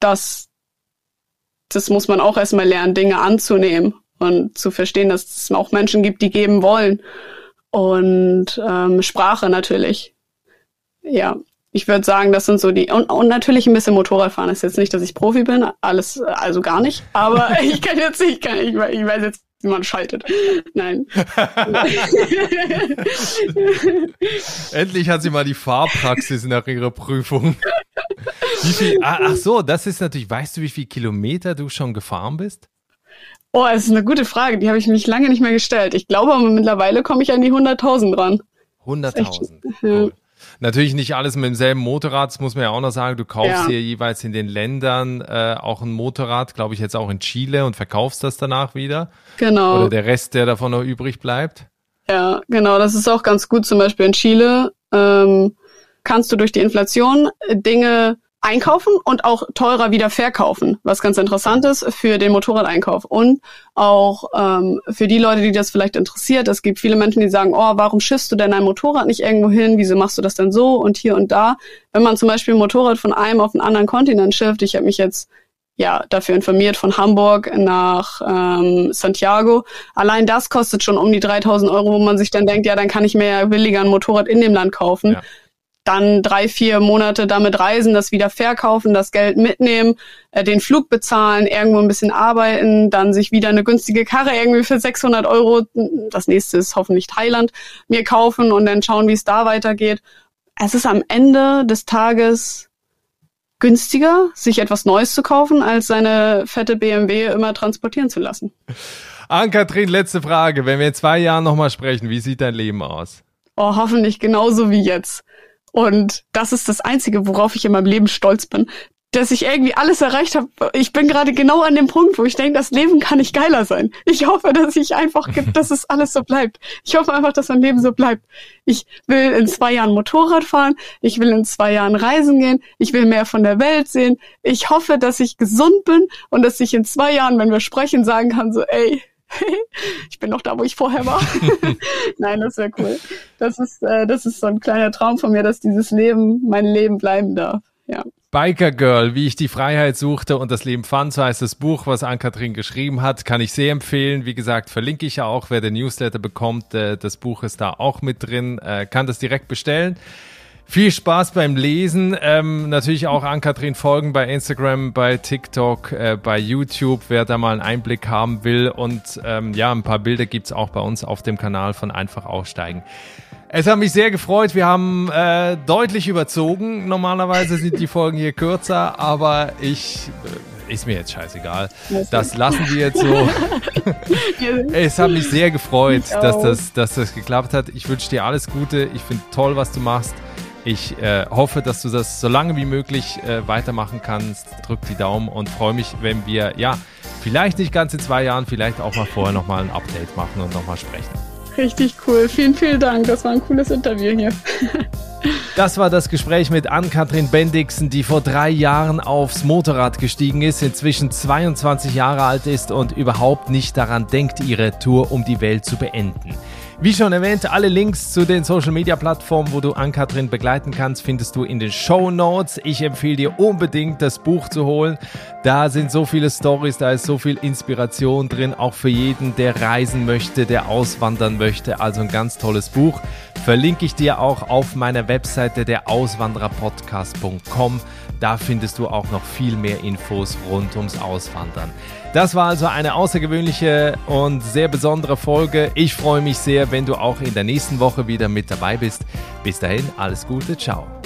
das, das muss man auch erstmal lernen, Dinge anzunehmen und zu verstehen, dass es auch Menschen gibt, die geben wollen. Und ähm, Sprache natürlich. ja, ich würde sagen, das sind so die und, und natürlich ein bisschen Motorradfahren ist jetzt nicht, dass ich Profi bin, alles also gar nicht, aber <laughs> ich kann jetzt nicht, kann, ich, ich weiß jetzt wie man schaltet. Nein. <laughs> Endlich hat sie mal die Fahrpraxis nach ihrer Prüfung. <laughs> Wie viel, ah, ach so, das ist natürlich, weißt du, wie viele Kilometer du schon gefahren bist? Oh, das ist eine gute Frage. Die habe ich mich lange nicht mehr gestellt. Ich glaube aber mittlerweile komme ich an die 100.000 ran. 100.000. Cool. Natürlich nicht alles mit demselben Motorrad, das muss man ja auch noch sagen. Du kaufst ja. hier jeweils in den Ländern äh, auch ein Motorrad, glaube ich jetzt auch in Chile und verkaufst das danach wieder. Genau. Oder der Rest, der davon noch übrig bleibt. Ja, genau, das ist auch ganz gut. Zum Beispiel in Chile ähm, kannst du durch die Inflation Dinge einkaufen und auch teurer wieder verkaufen, was ganz interessant ist für den Motorradeinkauf und auch ähm, für die Leute, die das vielleicht interessiert. Es gibt viele Menschen, die sagen, oh, warum schiffst du denn ein Motorrad nicht irgendwo hin? Wieso machst du das denn so und hier und da? Wenn man zum Beispiel ein Motorrad von einem auf einen anderen Kontinent schifft, ich habe mich jetzt ja dafür informiert von Hamburg nach ähm, Santiago. Allein das kostet schon um die 3000 Euro, wo man sich dann denkt, ja, dann kann ich mir ja billiger ein Motorrad in dem Land kaufen. Ja dann drei, vier Monate damit reisen, das wieder verkaufen, das Geld mitnehmen, äh, den Flug bezahlen, irgendwo ein bisschen arbeiten, dann sich wieder eine günstige Karre irgendwie für 600 Euro, das nächste ist hoffentlich Thailand, mir kaufen und dann schauen, wie es da weitergeht. Es ist am Ende des Tages günstiger, sich etwas Neues zu kaufen, als seine fette BMW immer transportieren zu lassen. Ann-Kathrin, letzte Frage. Wenn wir in zwei Jahren nochmal sprechen, wie sieht dein Leben aus? Oh, hoffentlich genauso wie jetzt. Und das ist das Einzige, worauf ich in meinem Leben stolz bin. Dass ich irgendwie alles erreicht habe. Ich bin gerade genau an dem Punkt, wo ich denke, das Leben kann nicht geiler sein. Ich hoffe, dass ich einfach, dass es alles so bleibt. Ich hoffe einfach, dass mein Leben so bleibt. Ich will in zwei Jahren Motorrad fahren. Ich will in zwei Jahren reisen gehen. Ich will mehr von der Welt sehen. Ich hoffe, dass ich gesund bin und dass ich in zwei Jahren, wenn wir sprechen, sagen kann, so, ey, <laughs> ich bin noch da, wo ich vorher war. <laughs> Nein, das wäre cool. Das ist, äh, das ist so ein kleiner Traum von mir, dass dieses Leben mein Leben bleiben darf. Ja. Biker Girl, wie ich die Freiheit suchte und das Leben fand, so heißt das Buch, was Ann-Kathrin geschrieben hat, kann ich sehr empfehlen. Wie gesagt, verlinke ich ja auch, wer den Newsletter bekommt, äh, das Buch ist da auch mit drin, äh, kann das direkt bestellen. Viel Spaß beim Lesen. Ähm, natürlich auch an Kathrin folgen bei Instagram, bei TikTok, äh, bei YouTube, wer da mal einen Einblick haben will. Und ähm, ja, ein paar Bilder gibt's auch bei uns auf dem Kanal von Einfach Aussteigen. Es hat mich sehr gefreut. Wir haben äh, deutlich überzogen. Normalerweise sind die Folgen hier kürzer, aber ich äh, ist mir jetzt scheißegal. Das lassen wir jetzt so. <laughs> es hat mich sehr gefreut, dass das, dass das geklappt hat. Ich wünsche dir alles Gute. Ich finde toll, was du machst. Ich äh, hoffe, dass du das so lange wie möglich äh, weitermachen kannst. Drück die Daumen und freue mich, wenn wir, ja, vielleicht nicht ganz in zwei Jahren, vielleicht auch mal vorher nochmal ein Update machen und nochmal sprechen. Richtig cool. Vielen, vielen Dank. Das war ein cooles Interview hier. Das war das Gespräch mit Ann-Kathrin Bendixen, die vor drei Jahren aufs Motorrad gestiegen ist, inzwischen 22 Jahre alt ist und überhaupt nicht daran denkt, ihre Tour um die Welt zu beenden. Wie schon erwähnt, alle Links zu den Social Media Plattformen, wo du Ann-Kathrin begleiten kannst, findest du in den Show Notes. Ich empfehle dir unbedingt, das Buch zu holen. Da sind so viele Stories, da ist so viel Inspiration drin, auch für jeden, der reisen möchte, der auswandern möchte. Also ein ganz tolles Buch. Verlinke ich dir auch auf meiner Webseite der Auswandererpodcast.com. Da findest du auch noch viel mehr Infos rund ums Auswandern. Das war also eine außergewöhnliche und sehr besondere Folge. Ich freue mich sehr, wenn du auch in der nächsten Woche wieder mit dabei bist. Bis dahin, alles Gute, ciao.